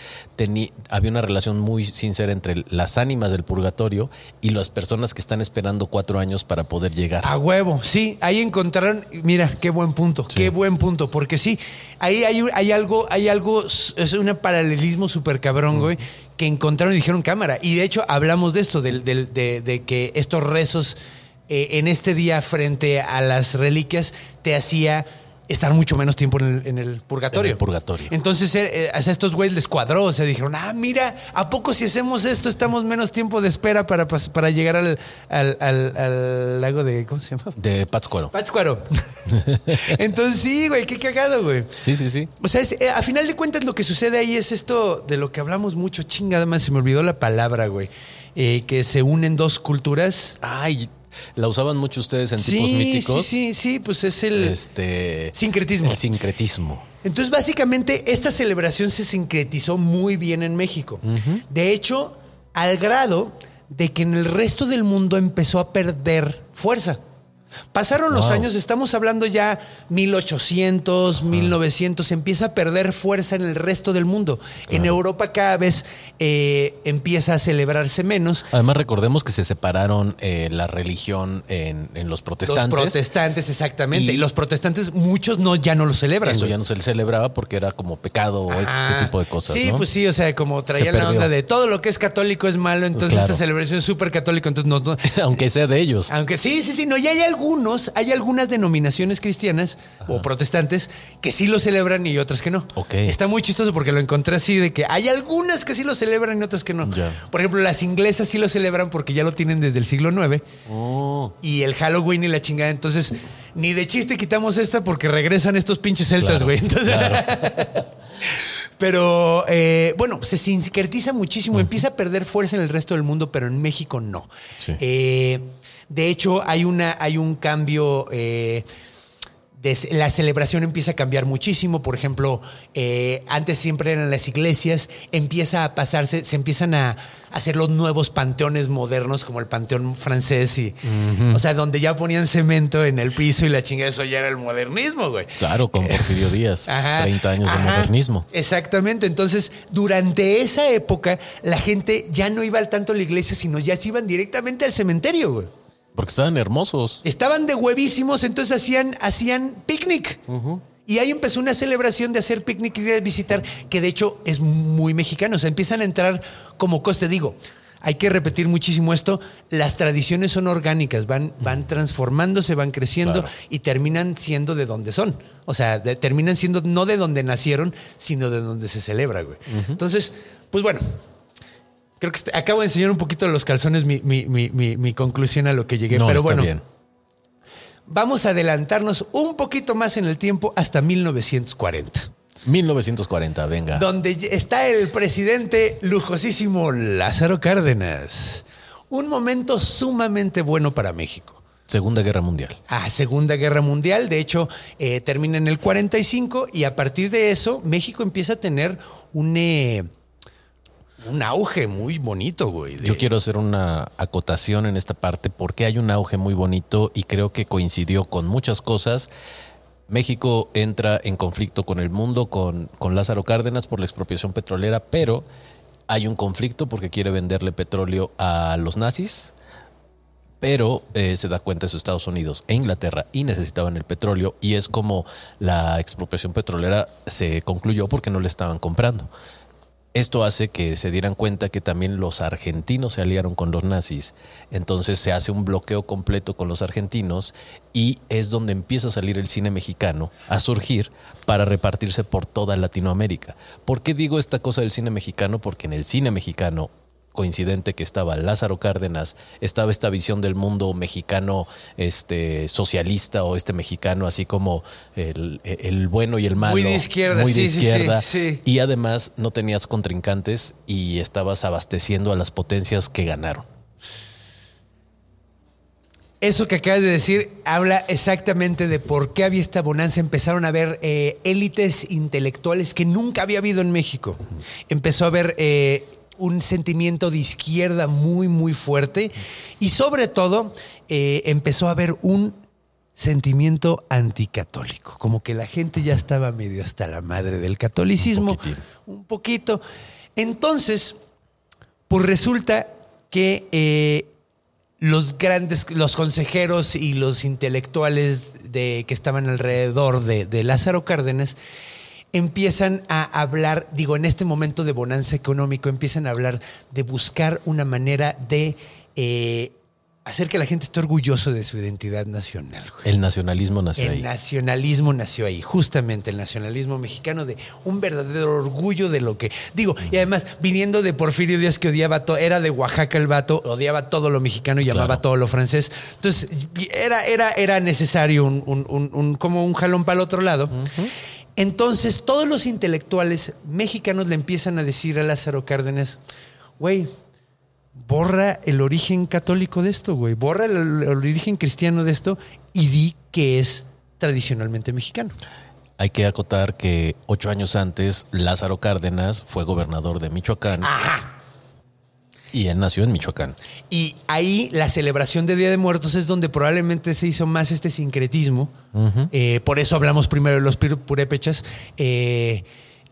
había una relación muy sincera entre las ánimas del purgatorio y las personas que están esperando cuatro años para poder llegar. A huevo, sí, ahí encontraron, mira, qué buen punto, qué buen punto, porque sí, ahí hay, hay algo, hay algo, es un paralelismo súper cabrón, güey, que encontraron y dijeron cámara. Y de hecho hablamos de esto, del- del- de, de que estos rezos eh, en este día frente a las reliquias te hacía estar mucho menos tiempo en el, en el purgatorio. En el purgatorio. Entonces eh, eh, a estos güeyes les cuadró, o sea, dijeron, ah, mira, ¿a poco si hacemos esto estamos menos tiempo de espera para, para llegar al, al- al- al lago de, ¿cómo se llama? De Pátzcuaro. Pátzcuaro. Entonces sí, güey, qué cagado, güey. Sí, sí, sí. O sea, es- eh, a final de cuentas lo que sucede ahí es esto de lo que hablamos mucho, chingada más, se me olvidó la palabra, güey. Eh, que se unen dos culturas. Ay, la usaban mucho ustedes en sí, tipos míticos. sí, sí, sí, pues es el Este. sincretismo. El sincretismo. Entonces, básicamente, esta celebración se sincretizó muy bien en México. De hecho, al grado de que en el resto del mundo empezó a perder fuerza. Pasaron los Wow. años, estamos hablando ya 1800, 1900, empieza a perder fuerza en el resto del mundo. En Europa cada vez eh, empieza a celebrarse menos. Además, recordemos que se separaron eh, la religión en, en los protestantes. Los protestantes, exactamente. Y, Y- los protestantes, muchos no, ya no lo celebran. Eso ya no se le celebraba porque era como pecado o este tipo de cosas. Sí, ¿no? pues sí, o sea, como traían la onda de todo lo que es católico es malo, entonces Claro. esta celebración es súper entonces no, no- Aunque sea de ellos. Aunque sí, sí, sí, no, y hay algunos, hay algunas denominaciones cristianas o protestantes que sí lo celebran y otras que no. Está muy chistoso porque lo encontré así de que hay algunas que sí lo celebran y otras que no. Por ejemplo, las inglesas sí lo celebran porque ya lo tienen desde el siglo IX Oh, y el Halloween y la chingada. Entonces, ni de chiste quitamos esta porque regresan estos pinches celtas, Claro, güey. Entonces, claro. pero eh, bueno, se sincretiza muchísimo, empieza a perder fuerza en el resto del mundo, pero en México no. Sí. Eh, de hecho, hay, una, hay un cambio. eh, de- la celebración empieza a cambiar muchísimo. Por ejemplo, eh, antes siempre eran las iglesias, empieza a pasarse, se empiezan a hacer los nuevos panteones modernos, como el panteón francés, y, o sea, donde ya ponían cemento en el piso y la chingada, eso ya era el modernismo, güey. claro, con Porfirio Díaz. Ajá, 30 años de modernismo. Exactamente. Entonces, durante esa época, la gente ya no iba al tanto a la iglesia, sino ya se iban directamente al cementerio, güey. Porque estaban hermosos. Estaban de huevísimos, entonces hacían, hacían picnic. Y ahí empezó una celebración de hacer picnic y a visitar, que de hecho es muy mexicano. O sea, empiezan a entrar como coste. Digo, hay que repetir muchísimo esto. Las tradiciones son orgánicas, van, van transformándose, van creciendo Claro. y terminan siendo de donde son. O sea, de- terminan siendo no de donde nacieron, sino de donde se celebra, güey. Entonces, pues bueno. Creo que est- acabo de enseñar un poquito de los calzones mi, mi- mi- mi- conclusión a lo que llegué. No, pero está bueno, bien. Vamos a adelantarnos un poquito más en el tiempo hasta 1940, 1940, venga. donde está el presidente lujosísimo Lázaro Cárdenas. Un momento sumamente bueno para México. Segunda Guerra Mundial. A Segunda Guerra Mundial, de hecho, eh, termina en el 45 y a partir de eso México empieza a tener un, eh, un auge muy bonito, güey. Yo quiero hacer una acotación en esta parte porque hay un auge muy bonito y creo que coincidió con muchas cosas. México entra en conflicto con el mundo, con, con Lázaro Cárdenas por la expropiación petrolera, pero hay un conflicto porque quiere venderle petróleo a los nazis, pero eh, se da cuenta de Estados Unidos e Inglaterra y necesitaban el petróleo y es como la expropiación petrolera se concluyó porque no le estaban comprando. Esto hace que se dieran cuenta que también los argentinos se aliaron con los nazis. Entonces se hace un bloqueo completo con los argentinos y es donde empieza a salir el cine mexicano a surgir para repartirse por toda Latinoamérica. ¿Por qué digo esta cosa del cine mexicano? Porque en el cine mexicano coincidente que estaba Lázaro Cárdenas, estaba esta visión del mundo mexicano este socialista o este mexicano así como el, el bueno y el malo. Muy de izquierda, muy de sí, sí, sí, izquierda. sí. Y además no tenías contrincantes y estabas abasteciendo a las potencias que ganaron. Eso que acabas de decir habla exactamente de por qué había esta bonanza. Empezaron a haber eh, élites intelectuales que nunca había habido en México. Empezó a haber eh, un sentimiento de izquierda muy, muy fuerte. Y sobre todo, eh, empezó a haber un sentimiento anticatólico. Como que la gente ya estaba medio hasta la madre del catolicismo. Un poquito. Entonces, pues resulta que eh, los grandes, los consejeros y los intelectuales de, que estaban alrededor de, de Lázaro Cárdenas empiezan a hablar, digo, en este momento de bonanza económico, empiezan a hablar de buscar una manera de eh, hacer que la gente esté orgulloso de su identidad nacional. güey. El nacionalismo nació El ahí. nacionalismo nació ahí, justamente el nacionalismo mexicano de un verdadero orgullo de lo que digo. Y además, viniendo de Porfirio Díaz que odiaba todo, era de Oaxaca el vato, odiaba todo lo mexicano y llamaba Claro. todo lo francés. Entonces, era, era, era necesario un, un- un- un- como un jalón para el otro lado. Entonces, todos los intelectuales mexicanos le empiezan a decir a Lázaro Cárdenas, güey, borra el origen católico de esto, güey. Borra el, el origen cristiano de esto y di que es tradicionalmente mexicano. Hay que acotar que ocho años antes Lázaro Cárdenas fue gobernador de Michoacán Ajá. Y él nació en Michoacán. Y ahí la celebración de Día de Muertos es donde probablemente se hizo más este sincretismo. Eh, por eso hablamos primero de los purépechas. eh,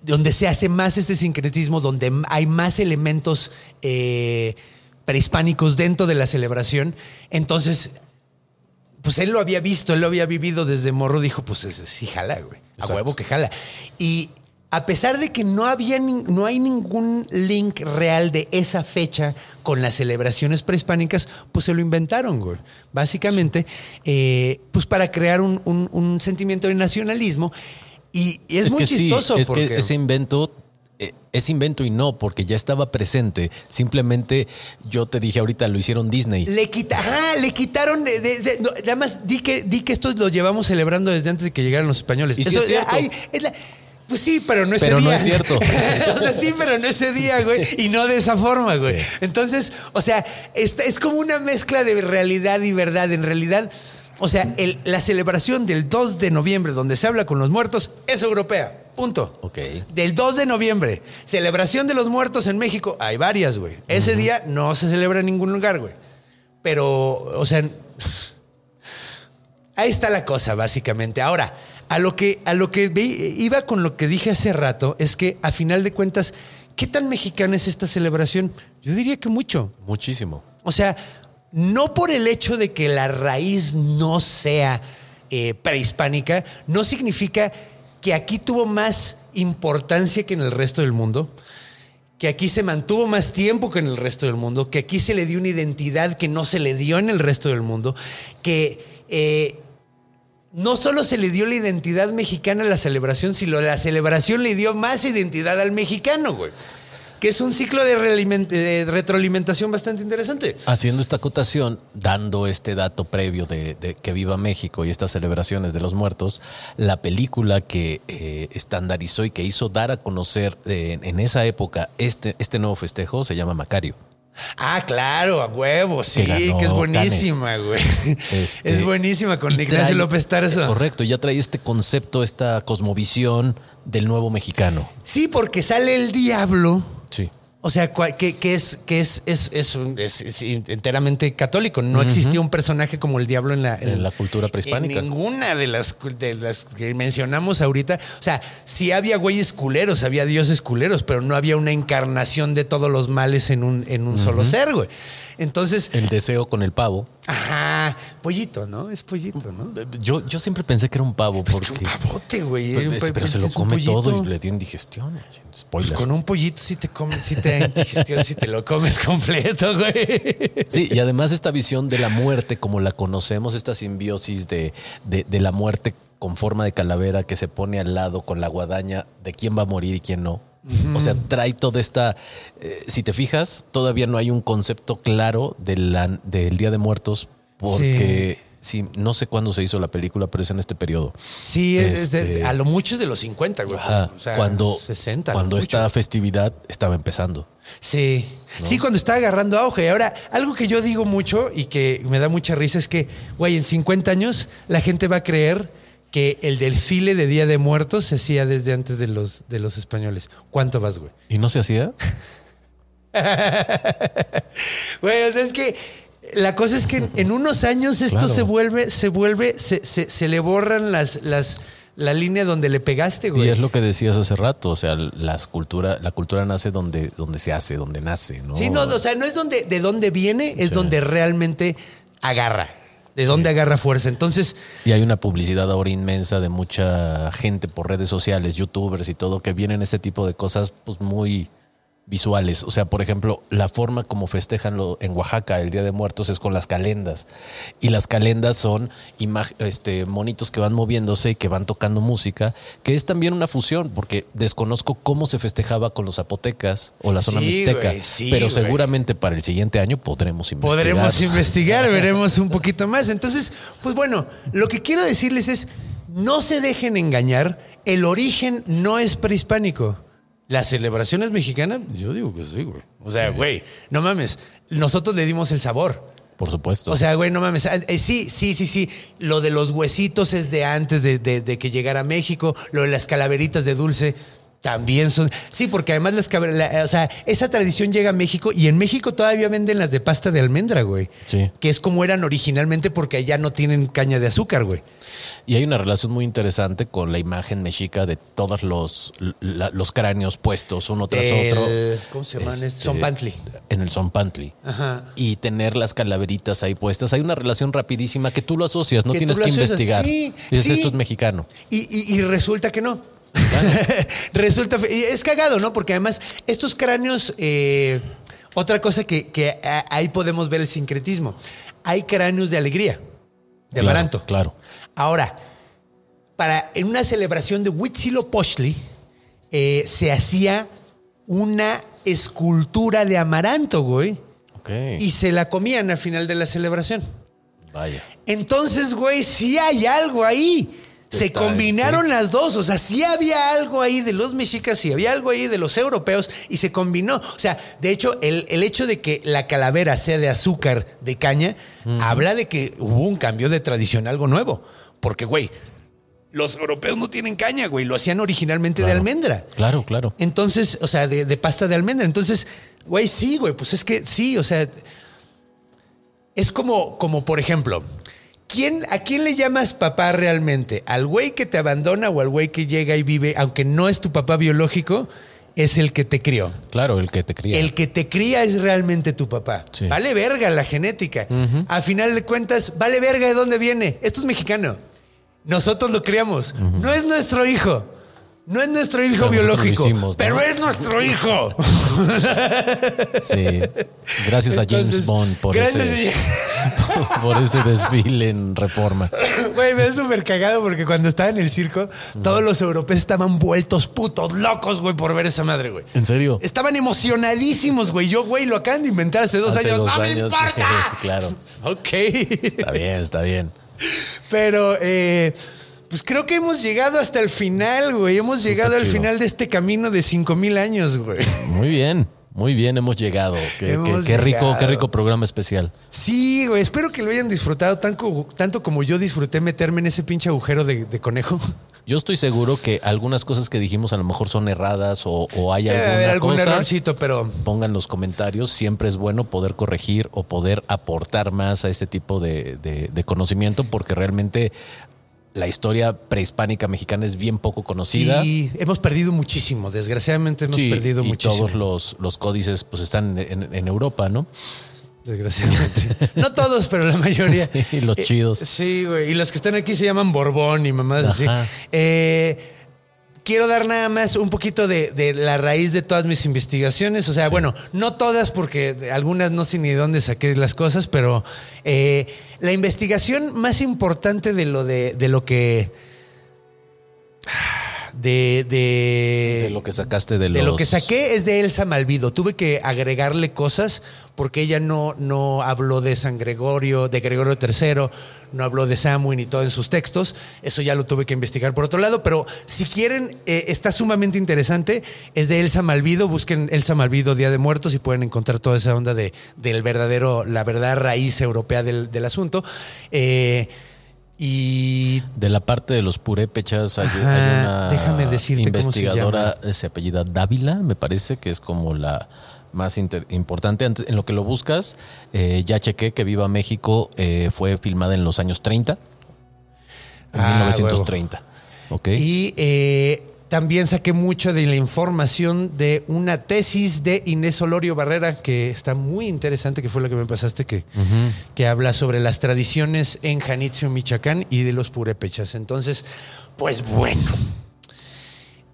donde se hace más este sincretismo, donde hay más elementos eh, prehispánicos dentro de la celebración. Entonces, pues él lo había visto, él lo había vivido desde morro, dijo, pues sí jala, güey. A Exacto. huevo que jala. Y a pesar de que no había no hay ningún link real de esa fecha con las celebraciones prehispánicas, pues se lo inventaron, güey. Básicamente, eh, pues para crear un, un- un sentimiento de nacionalismo. Y, y es, muy que chistoso sí, es porque... que ese invento eh, es invento y no, porque ya estaba presente. Simplemente yo te dije ahorita, lo hicieron Disney. Le, quita, ajá, le quitaron. De, de- de- no, nada más di que, di que esto lo llevamos celebrando desde antes de que llegaran los españoles. Y sí es cierto. ay, es la- pues sí, pero no ese Pero día. no es cierto. o sea, sí, pero no ese día, güey. Y no de esa forma, güey. Sí. Entonces, o sea, esta- es como una mezcla de realidad y verdad. En realidad, o sea, el- la celebración del 2 de noviembre, donde se habla con los muertos, es europea. Punto. Ok. Del 2 de noviembre, celebración de los muertos en México. Hay varias, güey. Ese día no se celebra en ningún lugar, güey. Pero, o sea, ahí está la cosa, básicamente. Ahora, a lo que, a lo que iba con lo que dije hace rato es que, a final de cuentas, ¿qué tan mexicana es esta celebración? Yo diría que mucho. Muchísimo. O sea, no por el hecho de que la raíz no sea eh, prehispánica, no significa que aquí tuvo más importancia que en el resto del mundo, que aquí se mantuvo más tiempo que en el resto del mundo, que aquí se le dio una identidad que no se le dio en el resto del mundo, que eh, no solo se le dio la identidad mexicana a la celebración, sino la celebración le dio más identidad al mexicano, güey. Que es un ciclo de, retroalimentación bastante interesante. Haciendo esta acotación, dando este dato previo de, de que viva México y estas celebraciones de los muertos, la película que eh, estandarizó y que hizo dar a conocer eh, en esa época este, este nuevo festejo se llama Macario. Ah, claro, a huevo, sí, Que es buenísima, güey. Este, es buenísima con Ignacio trae- López Tarso. Correcto, ya trae este concepto, esta cosmovisión del nuevo mexicano. Sí, porque sale el diablo. Sí. O sea, que, que es, que es, es, es, un- es- es enteramente católico. No existía un personaje como el diablo en la, En la cultura prehispánica. En ninguna de las, de las que mencionamos ahorita. O sea, sí había güeyes culeros, había dioses culeros, pero no había una encarnación de todos los males en un, en un solo ser, güey. Entonces, El deseo con el pavo. Ajá, pollito, ¿no? Es pollito, ¿no? Yo, yo siempre pensé que era un pavo Pues porque. que un pavote, güey. Pero, Un pa- pero se lo come todo y le dio indigestión. Pues Spoiler. con un pollito sí te comes, sí te da indigestión, si te lo comes completo, güey. Sí, y además esta visión de la muerte como la conocemos, esta simbiosis de, de- de la muerte con forma de calavera que se pone al lado con la guadaña de quién va a morir y quién no. O sea, trae toda esta... eh, si te fijas, todavía no hay un concepto claro de la- del Día de Muertos porque... Sí. no sé cuándo se hizo la película, pero es en este periodo. Sí, es de- Este- a lo mucho es de los 50, güey. Ajá, O sea, cuando 60. a lo cuando mucho. esta festividad estaba empezando. Sí, sí, cuando está agarrando auge. Ahora, algo que yo digo mucho y que me da mucha risa es que, güey, en 50 años la gente va a creer que el desfile de Día de Muertos se hacía desde antes de los, de los españoles. ¿Cuánto vas, güey? ¿Y no se hacía? Güey, o sea, es que la cosa es que en, en unos años esto Claro. se vuelve, se vuelve, se, se- se le borran las, las, la línea donde le pegaste, güey. Y es lo que decías hace rato, o sea, las cultura, la cultura nace donde, donde se hace, donde nace, ¿no? Sí, no, o sea, no es donde, de dónde viene, es Sí. donde realmente agarra. De dónde agarra fuerza. Entonces, Y hay una publicidad ahora inmensa de mucha gente por redes sociales, youtubers y todo, que vienen este tipo de cosas pues muy, visuales. O sea, por ejemplo, la forma como festejan lo- en Oaxaca el Día de Muertos es con las calendas. Y las calendas son este, monitos que van moviéndose y que van tocando música, que es también una fusión, porque desconozco cómo se festejaba con los zapotecas o la zona Sí, mixteca. güey, sí, pero seguramente para el siguiente año podremos investigar. Podremos investigar, veremos un poquito más. Entonces, pues bueno, lo que quiero decirles es, no se dejen engañar, el origen no es prehispánico. ¿La celebración es mexicana? Yo digo que sí, güey. O sea, güey, no mames, nosotros le dimos el sabor. Por supuesto. O sea, güey, no mames. Eh, sí, sí, sí, sí. Lo de los huesitos es de antes de, de- de que llegara a México. Lo de las calaveritas de dulce también son. Sí, porque además las caver- la- o sea, esa tradición llega a México y en México todavía venden las de pasta de almendra, güey. Sí. Que es como eran originalmente porque allá no tienen caña de azúcar, güey. Y hay una relación muy interesante con la imagen mexica de todos los, la- los cráneos puestos uno tras otro. ¿cómo se llaman? Este, Zompantli. En el Zompantli. Ajá. Y tener las calaveritas ahí puestas. Hay una relación rapidísima que tú lo asocias, no Que tienes que investigar. sí, Dices, sí. esto es mexicano. Y, y- y resulta que no. resulta. fe- y Es cagado, ¿no? Porque además, estos cráneos. eh, otra cosa que, que ahí podemos ver el sincretismo. Hay cráneos de alegría, de Claro, amaranto. Claro. Ahora, para, en una celebración de Huitzilopochtli, eh, se hacía una escultura de amaranto, güey. Ok. Y se la comían al final de la celebración. Vaya. Entonces, güey, sí hay algo ahí. Se Está, combinaron sí. las dos. O sea, sí había algo ahí de los mexicas, sí había algo ahí de los europeos y se combinó. O sea, de hecho, el, el hecho de que la calavera sea de azúcar de caña habla de que hubo un cambio de tradición, algo nuevo. Porque, güey, los europeos no tienen caña, güey. Lo hacían originalmente de almendra. Claro, claro. Entonces, o sea, de, de pasta de almendra. Entonces, güey, sí, güey, pues es que sí, o sea, es como, como por ejemplo, ¿quién, ¿a quién le llamas papá realmente? ¿Al güey que te abandona o al güey que llega y vive, aunque no es tu papá biológico, es el que te crió? Claro, el que te cría. El que te cría es realmente tu papá. Sí. Vale verga la genética. A final de cuentas, vale verga de dónde viene. Esto es mexicano. Nosotros lo criamos. No es nuestro hijo. No es nuestro hijo biológico. hicimos, ¿no? Pero es nuestro hijo. Sí. Gracias a James Entonces, Bond por gracias ese, por ese desfile en reforma. Güey, me da súper cagado porque cuando estaba en el circo, todos los europeos estaban vueltos putos locos, güey, por ver esa madre, güey. ¿En serio? Estaban emocionadísimos, güey. Yo, güey, lo acaban de inventar hace dos Hace años. dos ¡No me años. importa! claro. Ok. Está bien, está bien. Pero, eh, pues creo que hemos llegado hasta el final, güey. Hemos llegado al chido. final de este camino de 5000 años, güey. Muy bien. Muy bien, hemos llegado. Qué, Hemos qué- qué rico, llegado. qué rico programa especial. Sí, güey. Espero que lo hayan disfrutado tanto, tanto como yo disfruté meterme en ese pinche agujero de, de conejo. Yo estoy seguro que algunas cosas que dijimos a lo mejor son erradas o, o hay Debe alguna haber algún cosa. errorcito, pero Pongan los comentarios. Siempre es bueno poder corregir o poder aportar más a este tipo de, de- de conocimiento porque realmente la historia prehispánica mexicana es bien poco conocida. sí, hemos perdido muchísimo. Desgraciadamente hemos Sí, perdido y muchísimo. todos los, los códices pues están en, en Europa, ¿no? Desgraciadamente. no todos, pero la mayoría. Sí, los Eh, chidos. sí, güey. Y los que están aquí se llaman Borbón y mamás así. Ajá. Eh, quiero dar nada más un poquito de, de la raíz de todas mis investigaciones. O sea, bueno, no todas, porque algunas no sé ni de dónde saqué las cosas, pero eh, la investigación más importante de lo de, de lo que. De, de, De lo que sacaste de, lo que saqué es de Elsa Malvido. Tuve que agregarle cosas porque ella no, no habló de San Gregorio, de Gregorio III, no habló de Samuel y todo en sus textos. Eso ya lo tuve que investigar por otro lado. Pero si quieren, eh, está sumamente interesante. Es de Elsa Malvido. Busquen Elsa Malvido Día de Muertos y pueden encontrar toda esa onda de, del verdadero, la verdad raíz europea del, del asunto. Eh, y De la parte de los purépechas hay, Ajá, hay una déjame decirte cómo se investigadora, se, apellida Dávila, me parece que es como la más inter- importante. En lo que lo buscas, eh, ya chequé que Viva México eh, fue filmada en los años 30, en Ah, 1930. ¿Ok? Y eh, también saqué mucho de la información de una tesis de Inés Olorio Barrera, que está muy interesante, que fue lo que me pasaste, que, que habla sobre las tradiciones en Janitzio, Michoacán y de los purépechas. Entonces, pues bueno.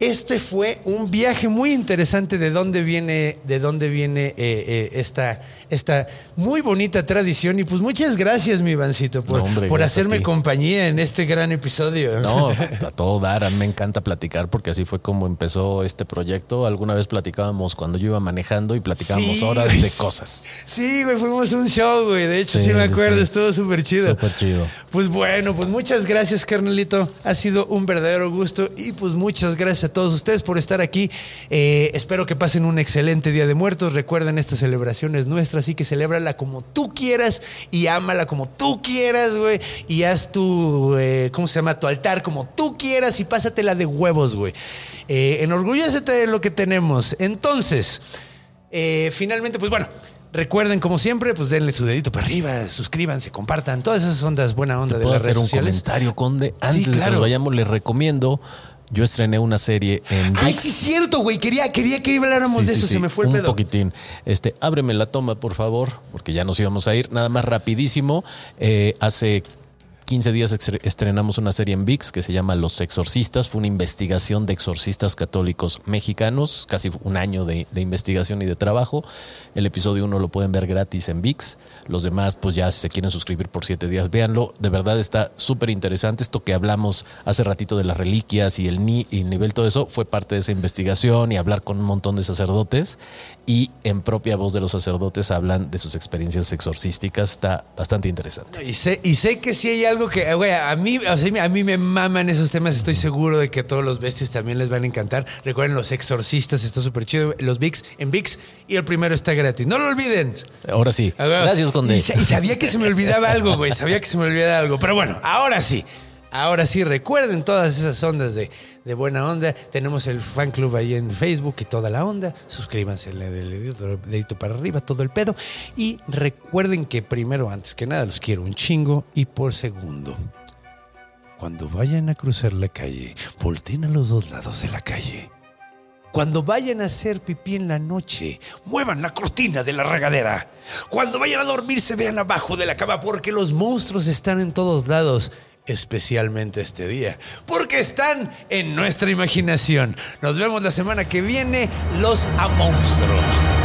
Este fue un viaje muy interesante de dónde viene, de dónde viene eh, eh, esta, esta muy bonita tradición. Y pues muchas gracias, mi Ivancito, por, No, hombre, por hacerme compañía en este gran episodio. No, a todo dar. A mí me encanta platicar porque así fue como empezó este proyecto. Alguna vez platicábamos cuando yo iba manejando y platicábamos Sí, horas de cosas. Sí, güey, fuimos a un show, güey. De hecho, sí, Sí, me acuerdo, sí. estuvo súper chido. Súper chido. Pues bueno, pues muchas gracias, carnalito. Ha sido un verdadero gusto y pues muchas gracias a todos ustedes por estar aquí. Eh, espero que pasen un excelente Día de Muertos. Recuerden, esta celebración es nuestra, así que celébrala como tú quieras y ámala como tú quieras, güey. Y haz tu, eh, ¿cómo se llama? Tu altar como tú quieras y pásatela de huevos, güey. Eh, enorgullécete de lo que tenemos. Entonces, eh, finalmente, pues bueno. Recuerden, como siempre, pues denle su dedito para arriba, suscríbanse, compartan todas esas ondas buena onda ¿Te de puedo las hacer redes un sociales. comentario, Conde? Sí, Antes de que claro. nos vayamos, les recomiendo. Yo estrené una serie en Ay, sí es cierto, güey. Quería, quería que habláramos Sí, de sí, eso, sí, se me fue el un pedo. poquitín. Este, ábreme la toma, por favor, porque ya nos íbamos a ir. Nada más rapidísimo. Eh, hace 15 días estrenamos una serie en VIX que se llama Los Exorcistas. Fue una investigación de exorcistas católicos mexicanos, casi un año de, investigación y de trabajo. El episodio 1 lo pueden ver gratis en VIX. Los demás, pues ya si se quieren suscribir por 7 días, véanlo. De verdad está súper interesante. Esto que hablamos hace ratito de las reliquias y el, ni, y el nivel, todo eso, fue parte de esa investigación y hablar con un montón de sacerdotes. Y en propia voz de los sacerdotes hablan de sus experiencias exorcísticas. Está bastante interesante. Y sé, y sé que sí hay algo que, güey, a mí, o sea, a mí me maman esos temas. Estoy seguro de que a todos los bestias también les van a encantar. Recuerden, los exorcistas, está súper chido. Los VIX en VIX y el primero está gratis. No lo olviden. Ahora sí. Ver, Gracias, Conde. Y sabía que se me olvidaba algo, güey. Sabía que se me olvidaba algo. Pero bueno, ahora sí. Ahora sí, recuerden todas esas ondas de, de buena onda. Tenemos el fan club ahí en Facebook y toda la onda. Suscríbanse, le dedito, para arriba, todo el pedo. Y recuerden que primero, antes que nada, los quiero un chingo. Y por segundo, cuando vayan a cruzar la calle, volteen a los dos lados de la calle. Cuando vayan a hacer pipí en la noche, muevan la cortina de la regadera. Cuando vayan a dormir, se vean abajo de la cama porque los monstruos están en todos lados, especialmente este día, porque están en nuestra imaginación. Nos vemos la semana que viene, los a monstruos.